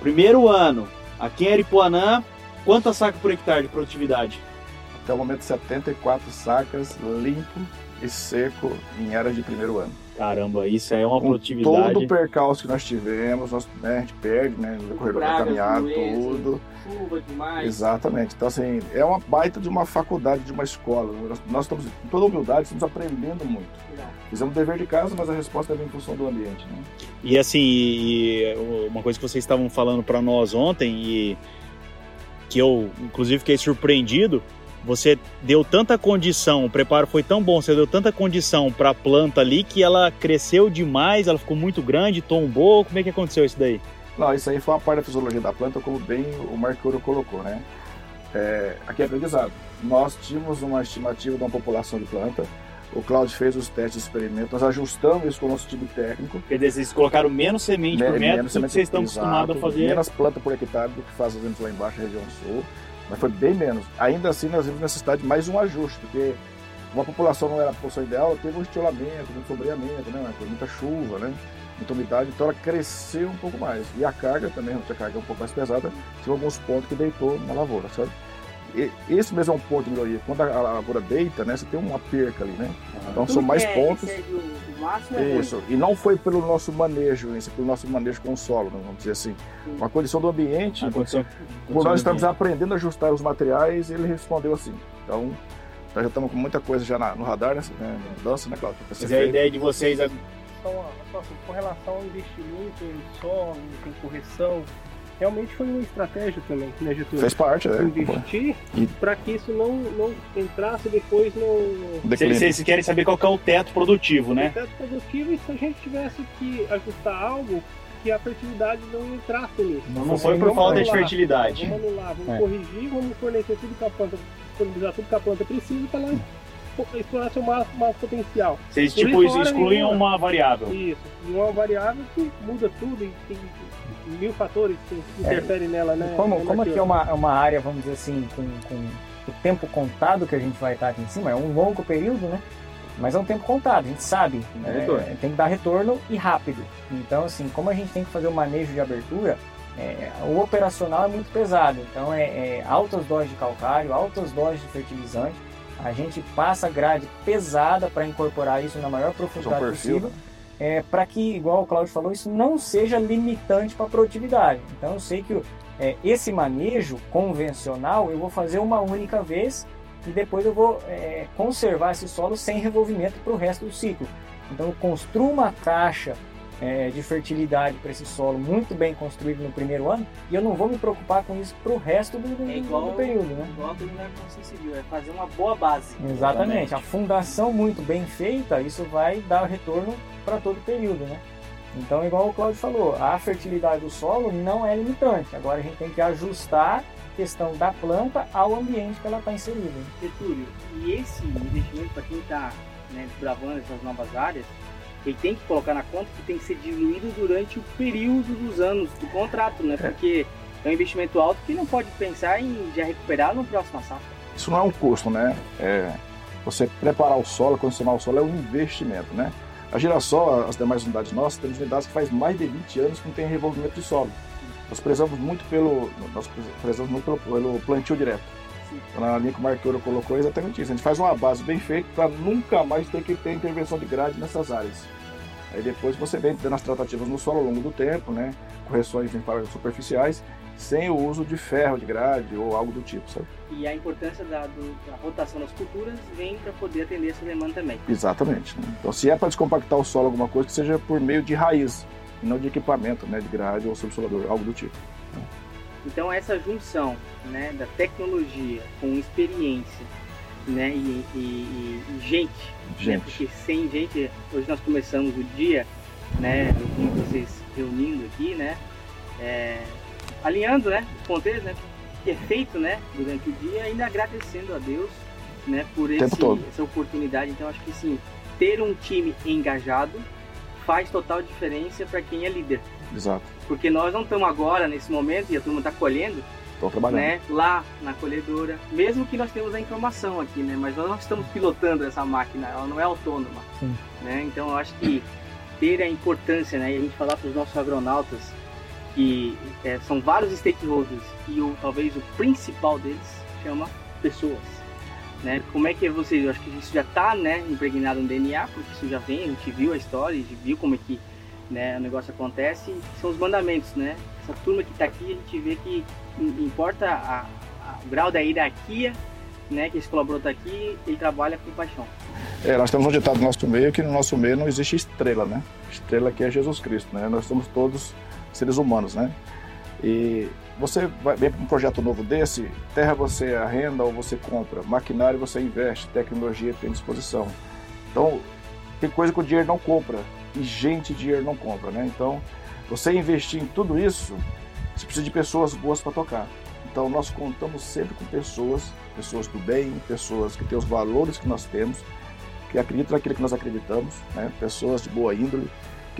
Primeiro ano, aqui em Aripuanã, quantas sacas por hectare de produtividade? Até o momento 74 sacas, limpo e seco em área de primeiro ano. Caramba, isso aí é uma Com produtividade. todo o percalço que nós tivemos, nós, né, a gente perde, né, no decorrer da caminhada, tudo. Chuva demais. Exatamente. Então, assim, é uma baita de uma faculdade, de uma escola. Nós, nós estamos, com toda humildade, estamos aprendendo muito. Fizemos o dever de casa, mas a resposta vem em função do ambiente, né? E assim, uma coisa que vocês estavam falando para nós ontem e que eu inclusive fiquei surpreendido, você deu tanta condição, o preparo foi tão bom, você deu tanta condição para a planta ali que ela cresceu demais, ela ficou muito grande, tombou. Como é que aconteceu isso daí? Não, isso aí foi uma parte da fisiologia da planta, como bem o Marco colocou, né? É, aqui é aprendizado. Nós tínhamos uma estimativa de uma população de planta, o Claudio fez os testes de experimento, nós ajustamos isso com o nosso time técnico. Quer dizer, vocês colocaram menos semente por Me- metro menos do que semente- vocês estão acostumados a fazer. Menos planta por hectare do que fazemos lá embaixo na região sul, mas foi bem menos. Ainda assim, nós vimos necessidade de mais um ajuste, porque uma população não era a população ideal, teve um estilamento, um sombreamento, né? Foi muita chuva, né? Muita umidade, então ela cresceu um pouco mais. E a carga também, a carga um pouco mais pesada, tinha alguns pontos que deitou na lavoura, sabe? Esse mesmo é um ponto de melhoria. Quando a, a lavoura deita, né? Você tem uma perca ali, né? Então Tudo são mais é- pontos. é. Isso, e não foi pelo nosso manejo, isso pelo nosso manejo com o solo, né, vamos dizer assim. Uma condição do ambiente, A condição- como nós estamos aprendendo a ajustar os materiais, ele respondeu assim. Então, nós já estamos com muita coisa já na- no radar, né? né, Mudança, né, Cláudio? Mas é a ideia de vocês é Então, com relação ao investimento em solo, em correção, realmente foi uma estratégia também, né, Getúlio? Fez parte, né? Investir E- para que isso não, não entrasse depois no. Vocês vocês querem saber qual que é o teto produtivo, né? processo produtivo e se a gente tivesse que ajustar algo que a fertilidade não entrasse nisso. Não, não foi por falta de fertilidade. Vamos anular, vamos É. corrigir, vamos fornecer tudo que a planta, disponibilizar tudo que a planta precisa para ela explorar seu máximo, máximo potencial. Vocês tipo excluem nenhuma. uma variável. Isso, e uma variável que muda tudo e tem mil fatores que interferem nela, né? Como, né, como aqui é uma, é uma área, vamos dizer assim, com, com o tempo contado que a gente vai estar aqui em cima, é um longo período, né? Mas é um tempo contado, a gente sabe. Tem que dar é, retorno. tem que dar retorno e rápido. Então, assim, como a gente tem que fazer o manejo de abertura, é, o operacional é muito pesado. Então, é, é altas doses de calcário, altas doses de fertilizante. A gente passa grade pesada para incorporar isso na maior profundidade perfil, possível. É, para que, igual o Claudio falou, isso não seja limitante para a produtividade. Então, eu sei que é, esse manejo convencional eu vou fazer uma única vez e depois eu vou é, conservar esse solo sem revolvimento para o resto do ciclo. Então eu construo uma caixa é, de fertilidade para esse solo muito bem construído no primeiro ano e eu não vou me preocupar com isso para o resto do, do- É igual, do período. Né? igual você civil, é fazer uma boa base. Exatamente. A fundação muito bem feita, isso vai dar retorno para todo o período, né? Então, igual o Claudio falou, a fertilidade do solo não é limitante. Agora a gente tem que ajustar a questão da planta ao ambiente que ela está inserida. Getúlio, e esse investimento para quem está né, desbravando essas novas áreas, ele tem que colocar na conta que tem que ser diluído durante o período dos anos do contrato, né? Porque é um investimento alto que não pode pensar em já recuperar no próximo safra. Isso não é um custo, né? É, você preparar o solo, condicionar o solo é um investimento, né? A Girassol, as demais unidades nossas, temos unidades que faz mais de 20 anos que não tem revolvimento de solo. Nós prezamos muito pelo, nós prezamos muito pelo, pelo plantio direto. Na linha que o Marqueiro colocou é exatamente isso. A gente faz uma base bem feita para nunca mais ter que ter intervenção de grade nessas áreas. Aí depois você vem dando as tratativas no solo ao longo do tempo, né? Correções em parâmetros superficiais, sem o uso de ferro de grade ou algo do tipo, sabe? E a importância da, do, da rotação das culturas vem para poder atender essa demanda também. Exatamente. Né? Então, se é para descompactar o solo alguma coisa, que seja por meio de raiz, e não de equipamento, né? De grade ou subsolador, algo do tipo. Então, essa junção né, da tecnologia com experiência né, e, e, e gente, gente. Né, porque sem gente, hoje nós começamos o dia, né, com vocês reunindo aqui, né, é, alinhando, né, os ponteiros, né, que é feito, né, durante o dia, ainda agradecendo a Deus, né, por esse, essa oportunidade. Então, acho que sim, ter um time engajado faz total diferença para quem é líder. Exato. Porque nós não estamos agora, nesse momento, e a turma está colhendo, né, lá na colhedora, mesmo que nós temos a informação aqui, né, mas nós não estamos pilotando essa máquina, ela não é autônoma. Sim. Né, então eu acho que ter a importância, né, e a gente falar para os nossos agronautas que é, são vários stakeholders e o, talvez o principal deles chama pessoas. Né? Como é que vocês? Eu acho que isso já está né, impregnado no DNA, porque isso já vem, a gente viu a história, a gente viu como é que né, o negócio acontece, são os mandamentos, né? Essa turma que está aqui, a gente vê que importa a, a, o grau da hierarquia, né, que esse colaborador está aqui, ele trabalha com paixão. É, nós temos um ditado no nosso meio que no nosso meio não existe estrela, né? Estrela que é Jesus Cristo, né? Nós somos todos seres humanos, né? E você vai para um projeto novo desse, terra você arrenda ou você compra, maquinário você investe, tecnologia tem disposição. Então, tem coisa que o dinheiro não compra e gente dinheiro não compra, né? Então, você investir em tudo isso, você precisa de pessoas boas para tocar. Então, nós contamos sempre com pessoas, pessoas do bem, pessoas que têm os valores que nós temos, que acreditam naquilo que nós acreditamos, né? pessoas de boa índole,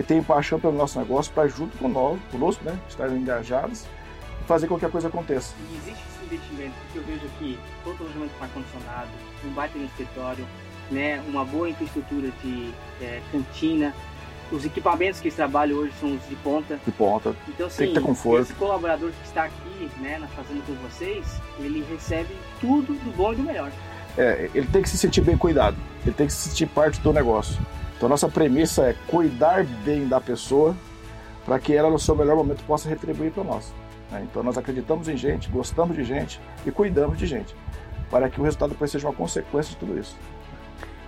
que têm paixão pelo nosso negócio para junto conosco, né, estar engajados e fazer com que a coisa aconteça. E existe esse investimento, porque eu vejo aqui todo o alojamento com ar-condicionado, um baita no escritório, né, uma boa infraestrutura de é, cantina, os equipamentos que eles trabalham hoje são os de ponta. De ponta. Então, assim, Tem que ter conforto. esse colaborador que está aqui, né, na fazenda com vocês, ele recebe tudo do bom e do melhor. É, ele tem que se sentir bem cuidado. Ele tem que se sentir parte do negócio. Então nossa premissa é cuidar bem da pessoa para que ela no seu melhor momento possa retribuir para nós. Né? Então nós acreditamos em gente, gostamos de gente e cuidamos de gente para que o resultado depois seja uma consequência de tudo isso.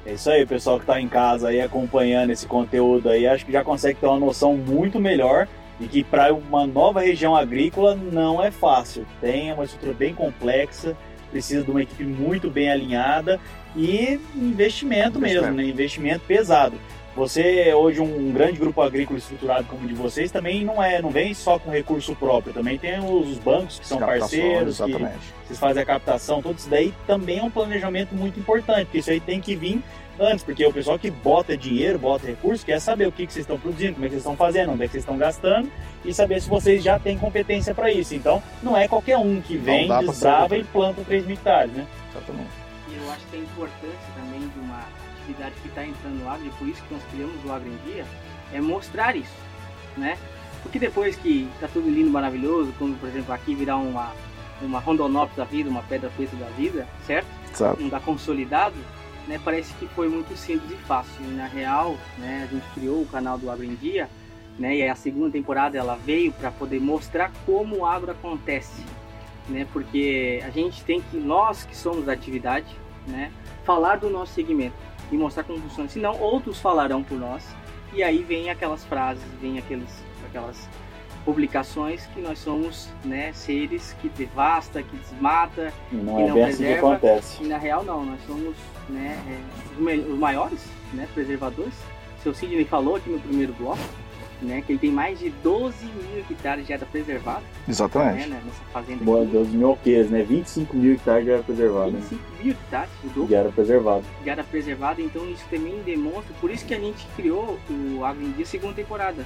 É isso aí, pessoal que está em casa aí acompanhando esse conteúdo aí, acho que já consegue ter uma noção muito melhor e que para uma nova região agrícola não é fácil. Tem uma estrutura bem complexa, precisa de uma equipe muito bem alinhada e investimento, mesmo, né? investimento pesado. Você hoje um grande grupo agrícola estruturado como o de vocês também não é, não vem só com recurso próprio, também tem os bancos que são parceiros, que vocês fazem a captação, tudo isso daí também é um planejamento muito importante, porque isso aí tem que vir antes, porque o pessoal que bota dinheiro, bota recurso, quer saber o que, que vocês estão produzindo, como é que vocês estão fazendo, onde é que vocês estão gastando e saber se vocês já têm competência para isso. Então, não é qualquer um que vem, desbrava e planta 3 mil hectares, né? Exatamente. E eu acho que a importância também de uma atividade que está entrando no agro, e por isso que nós criamos o Agro em Dia, é mostrar isso, né? Porque depois que está tudo lindo, maravilhoso, como por exemplo aqui virar uma, uma rondonópolis da vida, uma pedra preta da vida, certo? Exato. Um da consolidado, né, parece que foi muito simples e fácil. E na real, né, a gente criou o canal do Agro em Dia, né, e a segunda temporada ela veio para poder mostrar como o agro acontece, né, porque a gente tem que, nós que somos da atividade, né, falar do nosso segmento e mostrar como funciona. Senão, outros falarão por nós, e aí vem aquelas frases, vem aqueles, aquelas publicações que nós somos né, seres que devasta, que desmata, e não que é não bem assim que preserva. acontece. E na real não, nós somos né, é, os maiores né, preservadores. Seu Sidney falou aqui no primeiro bloco, né? Que ele tem mais de 12 mil hectares de área preservada, Exatamente. né? Nessa fazenda Boa, aqui. Deus mil alqueires, né? 25 mil hectares de área preservada. Né? 25 mil hectares, mudou De área preservada. de área preservada, então isso também demonstra, por isso que a gente criou o Agro em Dia segunda temporada,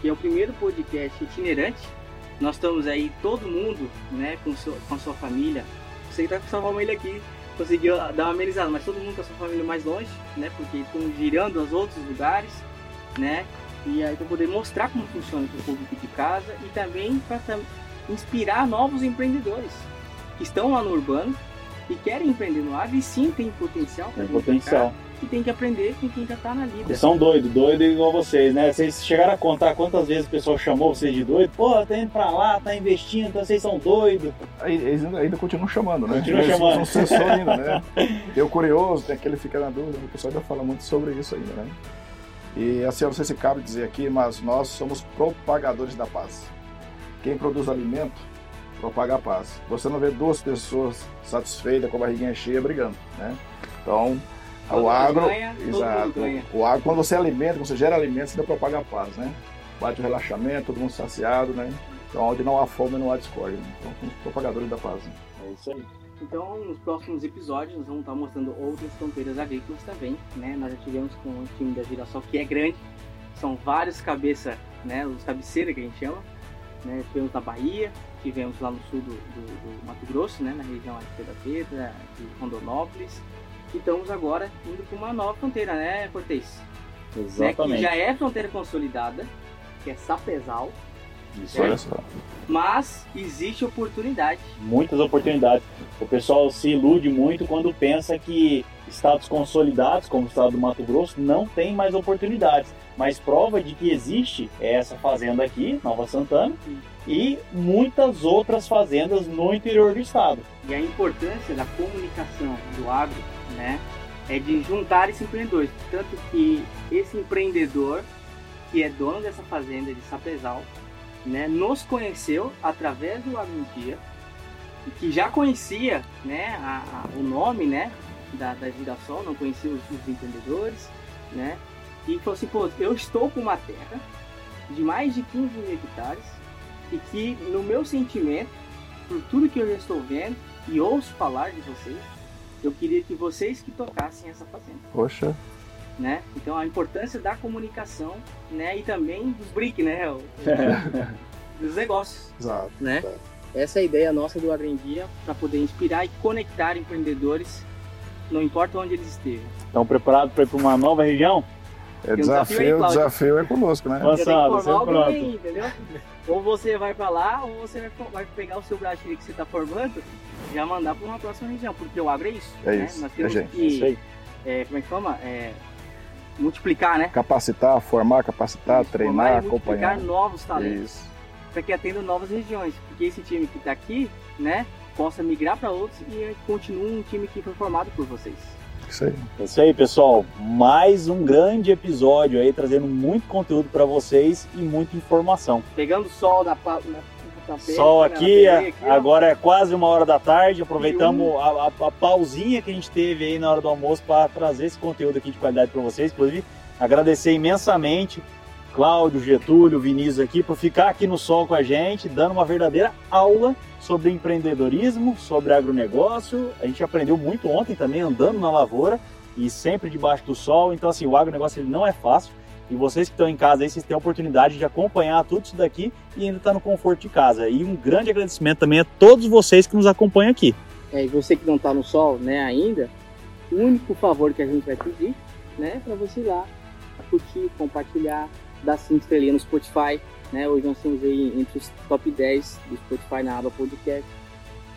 que é o primeiro podcast itinerante. Nós estamos aí todo mundo, né, com, seu, com a sua família. Você que tá com sua família aqui, conseguiu dar uma amenizada, mas todo mundo com a sua família mais longe, né, porque estão girando aos outros lugares, né, e aí para poder mostrar como funciona para o público de casa e também para inspirar novos empreendedores que estão lá no urbano e querem empreender no agro e sim tem potencial para Tem potencial. e tem que aprender com quem já tá na lida. Eles são doidos, doidos igual vocês, né? Vocês chegaram a contar quantas vezes o pessoal chamou vocês de doido? Pô, tá indo pra lá, tá investindo, então vocês são doidos. Aí, eles ainda, ainda continuam chamando, né? Continuam Eles chamando. São sensor ainda, né? Eu curioso, tem aquele que fica na dúvida, o pessoal ainda fala muito sobre isso ainda, né? E assim, eu não sei se cabe dizer aqui, mas nós somos propagadores da paz. Quem produz alimento, propaga a paz. Você não vê duas pessoas satisfeitas, com a barriguinha cheia, brigando, né? Então, Todo o agro, ganha, exato. O agro, quando você alimenta, quando você gera alimento, você propaga a paz, né? Bate o relaxamento, todo mundo saciado, né? Então, onde não há fome, não há discórdia. né? Então, somos propagadores da paz. né? É isso aí. Então, nos próximos episódios, nós vamos estar mostrando outras fronteiras agrícolas também, né? Nós já tivemos com o time da Girassol, que é grande, são vários cabeça, né? Os cabeceiras que a gente chama, né? Tivemos na Bahia, tivemos lá no sul do, do- do Mato Grosso, né? Na região de Pedra Pedra, de Rondonópolis. E estamos agora indo para uma nova fronteira, né, Cortez? Né? Que Exatamente. já é fronteira consolidada, que é Sapezal, Isso. Olha só. mas existe oportunidade. Muitas oportunidades. O pessoal se ilude muito quando pensa que estados consolidados, como o estado do Mato Grosso, não tem mais oportunidades. Mas prova de que existe é essa fazenda aqui, Nova Santana, e muitas outras fazendas no interior do estado. E a importância da comunicação do agro, né, é de juntar esses empreendedores. Tanto que esse empreendedor, que é dono dessa fazenda de Sapezal, né, nos conheceu através do e que já conhecia né, a- a- o nome né, da, da Girassol, não conhecia os, os empreendedores, né, e falou assim, pô, eu estou com uma terra de mais de 15 mil hectares e que no meu sentimento, por tudo que eu já estou vendo e ouço falar de vocês, eu queria que vocês que tocassem essa fazenda, Poxa, né? Então a importância da comunicação, né? E também dos brick, né? o- dos negócios, exato. né? Essa é a ideia nossa do Agrendia para poder inspirar e conectar empreendedores, não importa onde eles estejam. Estão preparados para ir para uma nova região? É um desafio aí, desafio, o Cláudio. desafio é conosco, né? Nossa, Você é pronto. aí, entendeu? Ou você vai para lá, ou você vai, pegar o seu Brasília que você está formando e já mandar para uma próxima região, porque o agro é isso. É né? isso, Nós é temos gente. que Isso aí. é, como é que chama? É, multiplicar, né? Capacitar, formar, capacitar, Formar treinar, e multiplicar acompanhar. novos talentos Isso. para que atenda novas regiões. Porque esse time que está aqui, né, possa migrar para outros e continue um time que foi formado por vocês. Isso aí. É isso aí, pessoal. Mais um grande episódio aí, trazendo muito conteúdo para vocês e muita informação. Pegando sol na, na Sol aqui, aqui, ó. agora é quase uma hora da tarde. Aproveitamos a, a- a pausinha que a gente teve aí na hora do almoço para trazer esse conteúdo aqui de qualidade para vocês. Inclusive, agradecer imensamente Cláudio, Getúlio, Vinícius aqui por ficar aqui no sol com a gente, dando uma verdadeira aula sobre empreendedorismo, sobre agronegócio. A gente aprendeu muito ontem também andando na lavoura e sempre debaixo do sol. Então, assim, o agronegócio ele não é fácil. E vocês que estão em casa aí, vocês têm a oportunidade de acompanhar tudo isso daqui e ainda estar no conforto de casa. E um grande agradecimento também a todos vocês que nos acompanham aqui. É, e você que não está no sol, né, ainda, o único favor que a gente vai pedir, né, é para você ir lá curtir, compartilhar, dar cinco estrelinhas no Spotify, né? Hoje nós estamos aí entre os top 10 do Spotify na aba podcast,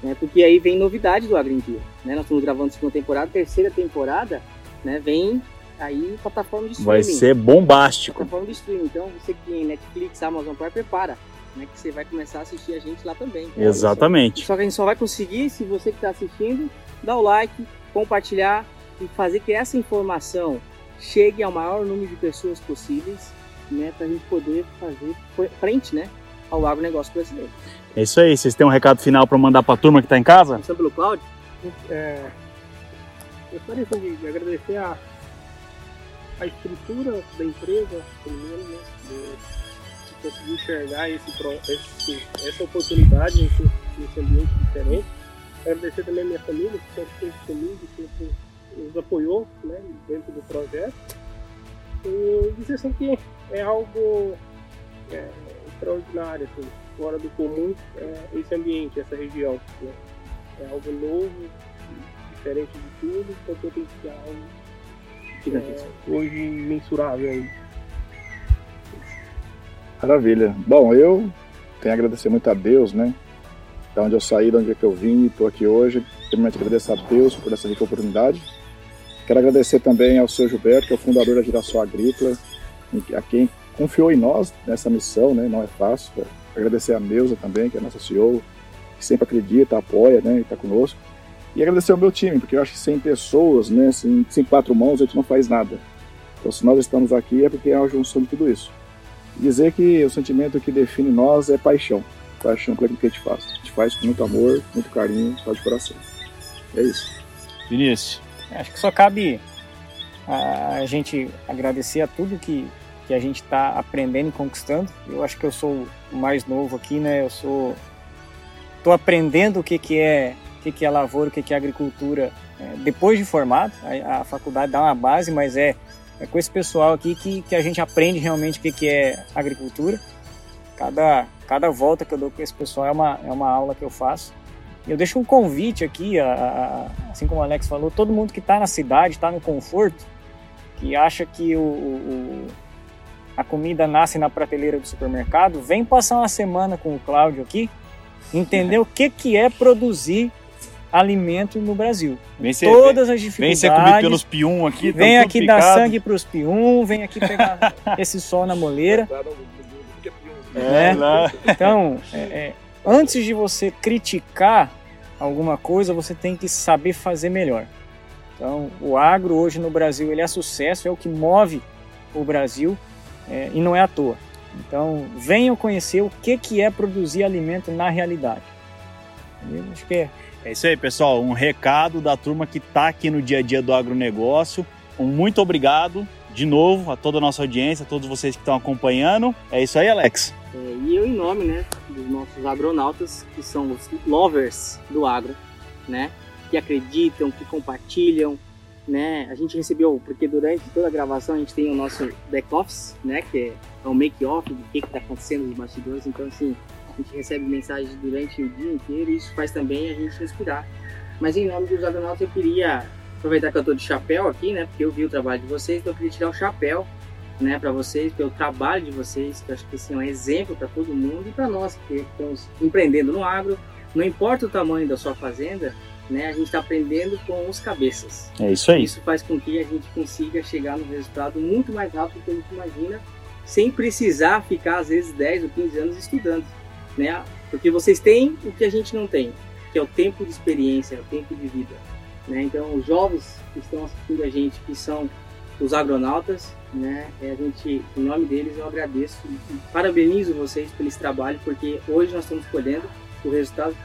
né? Porque aí vem novidade do Agro em Dia, né? Nós estamos gravando segunda temporada, terceira temporada, né? Vem aí plataforma de streaming. Vai ser bombástico. plataforma de streaming. Então você que tem Netflix, Amazon Prime, prepara, né? Que você vai começar a assistir a gente lá também. Exatamente. Só que a gente só vai conseguir se você que está assistindo dar o like, compartilhar e fazer que essa informação chegue ao maior número de pessoas possíveis, né, para a gente poder fazer frente, né, ao agronegócio brasileiro. É isso aí. Vocês têm um recado final para mandar para a turma que está em casa? Começando pelo Cláudio, É, eu gostaria de agradecer a, a estrutura da empresa, primeiro, né? de- conseguir enxergar esse, esse- essa oportunidade, esse, esse ambiente diferente. Agradecer também a minha família, que sempre esteve comigo, sempre nos apoiou né, dentro do projeto. E dizer assim que é algo é, extraordinário, assim, fora do comum, é, esse ambiente, essa região. né. É algo novo, diferente de tudo, com potencial é, hoje imensurável aí. Maravilha. Bom, eu tenho a agradecer muito a Deus, né? Da onde eu saí, de onde é que eu vim e estou aqui hoje. Primeiramente agradecer a Deus por essa rica oportunidade. Quero agradecer também ao seu Gilberto, que é o fundador da Girassol Agrícola, a quem confiou em nós nessa missão, né? Não é fácil. Agradecer a Neuza também, que é a nossa CEO, que sempre acredita, apoia, né? E está conosco. E agradecer ao meu time, porque eu acho que sem pessoas, né? Sem, sem quatro mãos, a gente não faz nada. Então, se nós estamos aqui é porque é a junção de tudo isso dizer que o sentimento que define nós é paixão. Paixão pelo que a gente faz. A gente faz com muito amor, muito carinho, só de coração. É isso. Vinícius. Acho que só cabe a, a gente agradecer a tudo que, que a gente está aprendendo e conquistando. Eu acho que eu sou o mais novo aqui, né? Eu sou tô aprendendo o que que é o que é lavoura, o que que é agricultura é, depois de formado. A, a faculdade dá uma base, mas é, é com esse pessoal aqui que, que a gente aprende realmente o que que é agricultura. Cada cada volta que eu dou com esse pessoal é uma é uma aula que eu faço. Eu deixo um convite aqui, a, a- assim como o Alex falou, todo mundo que está na cidade, está no conforto, que acha que o, o- a comida nasce na prateleira do supermercado, vem passar uma semana com o Cláudio aqui, entender o que, que é produzir alimento no Brasil. Vem ser, Todas as vem dificuldades. ser comido pelos pium aqui. Vem aqui dar picado. sangue pros pium, vem aqui pegar esse sol na moleira. É, né? Então, é, é, antes de você criticar alguma coisa, você tem que saber fazer melhor. Então, o agro hoje no Brasil ele é sucesso, é o que move o Brasil é, e não é à toa. Então, venham conhecer o que, que é produzir alimento na realidade. Eu acho que é, É isso aí, pessoal. Um recado da turma que está aqui no dia a dia do agronegócio. Um muito obrigado de novo a toda a nossa audiência, a todos vocês que estão acompanhando. É isso aí, Alex. É, e eu, em nome né, dos nossos agronautas, que são os lovers do agro, né, que acreditam, que compartilham, né, a gente recebeu, porque durante toda a gravação a gente tem o nosso back-office, né, que é o make-off do que está acontecendo nos bastidores, então assim, a gente recebe mensagens durante o dia inteiro e isso faz também a gente respirar. Mas em nome dos agronautas eu queria aproveitar que eu estou de chapéu aqui, né, porque eu vi o trabalho de vocês, então eu queria tirar o chapéu né, para vocês, pelo trabalho de vocês, que eu acho que assim, é um exemplo para todo mundo e para nós que estamos empreendendo no agro. Não importa o tamanho da sua fazenda, né, a gente está aprendendo com os cabeças. É isso aí. Isso faz com que a gente consiga chegar no resultado muito mais rápido do que a gente imagina, sem precisar ficar às vezes 10 ou 15 anos estudando, né? Porque vocês têm o que a gente não tem, que é o tempo de experiência, o tempo de vida, né? Então, os jovens que estão assistindo a gente, que são os agronautas, né? É, a gente, em nome deles, eu agradeço e parabenizo vocês pelo trabalho, porque hoje nós estamos colhendo o resultado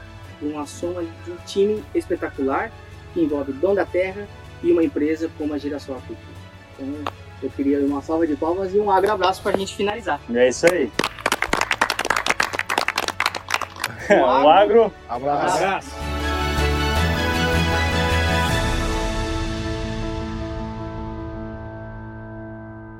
de uma soma de um time espetacular que envolve dono da terra e uma empresa como a Girassol Agrícola. Então, eu queria uma salva de palmas e um agro abraço para a gente finalizar. É isso aí. O agro. Abraço. Abraço.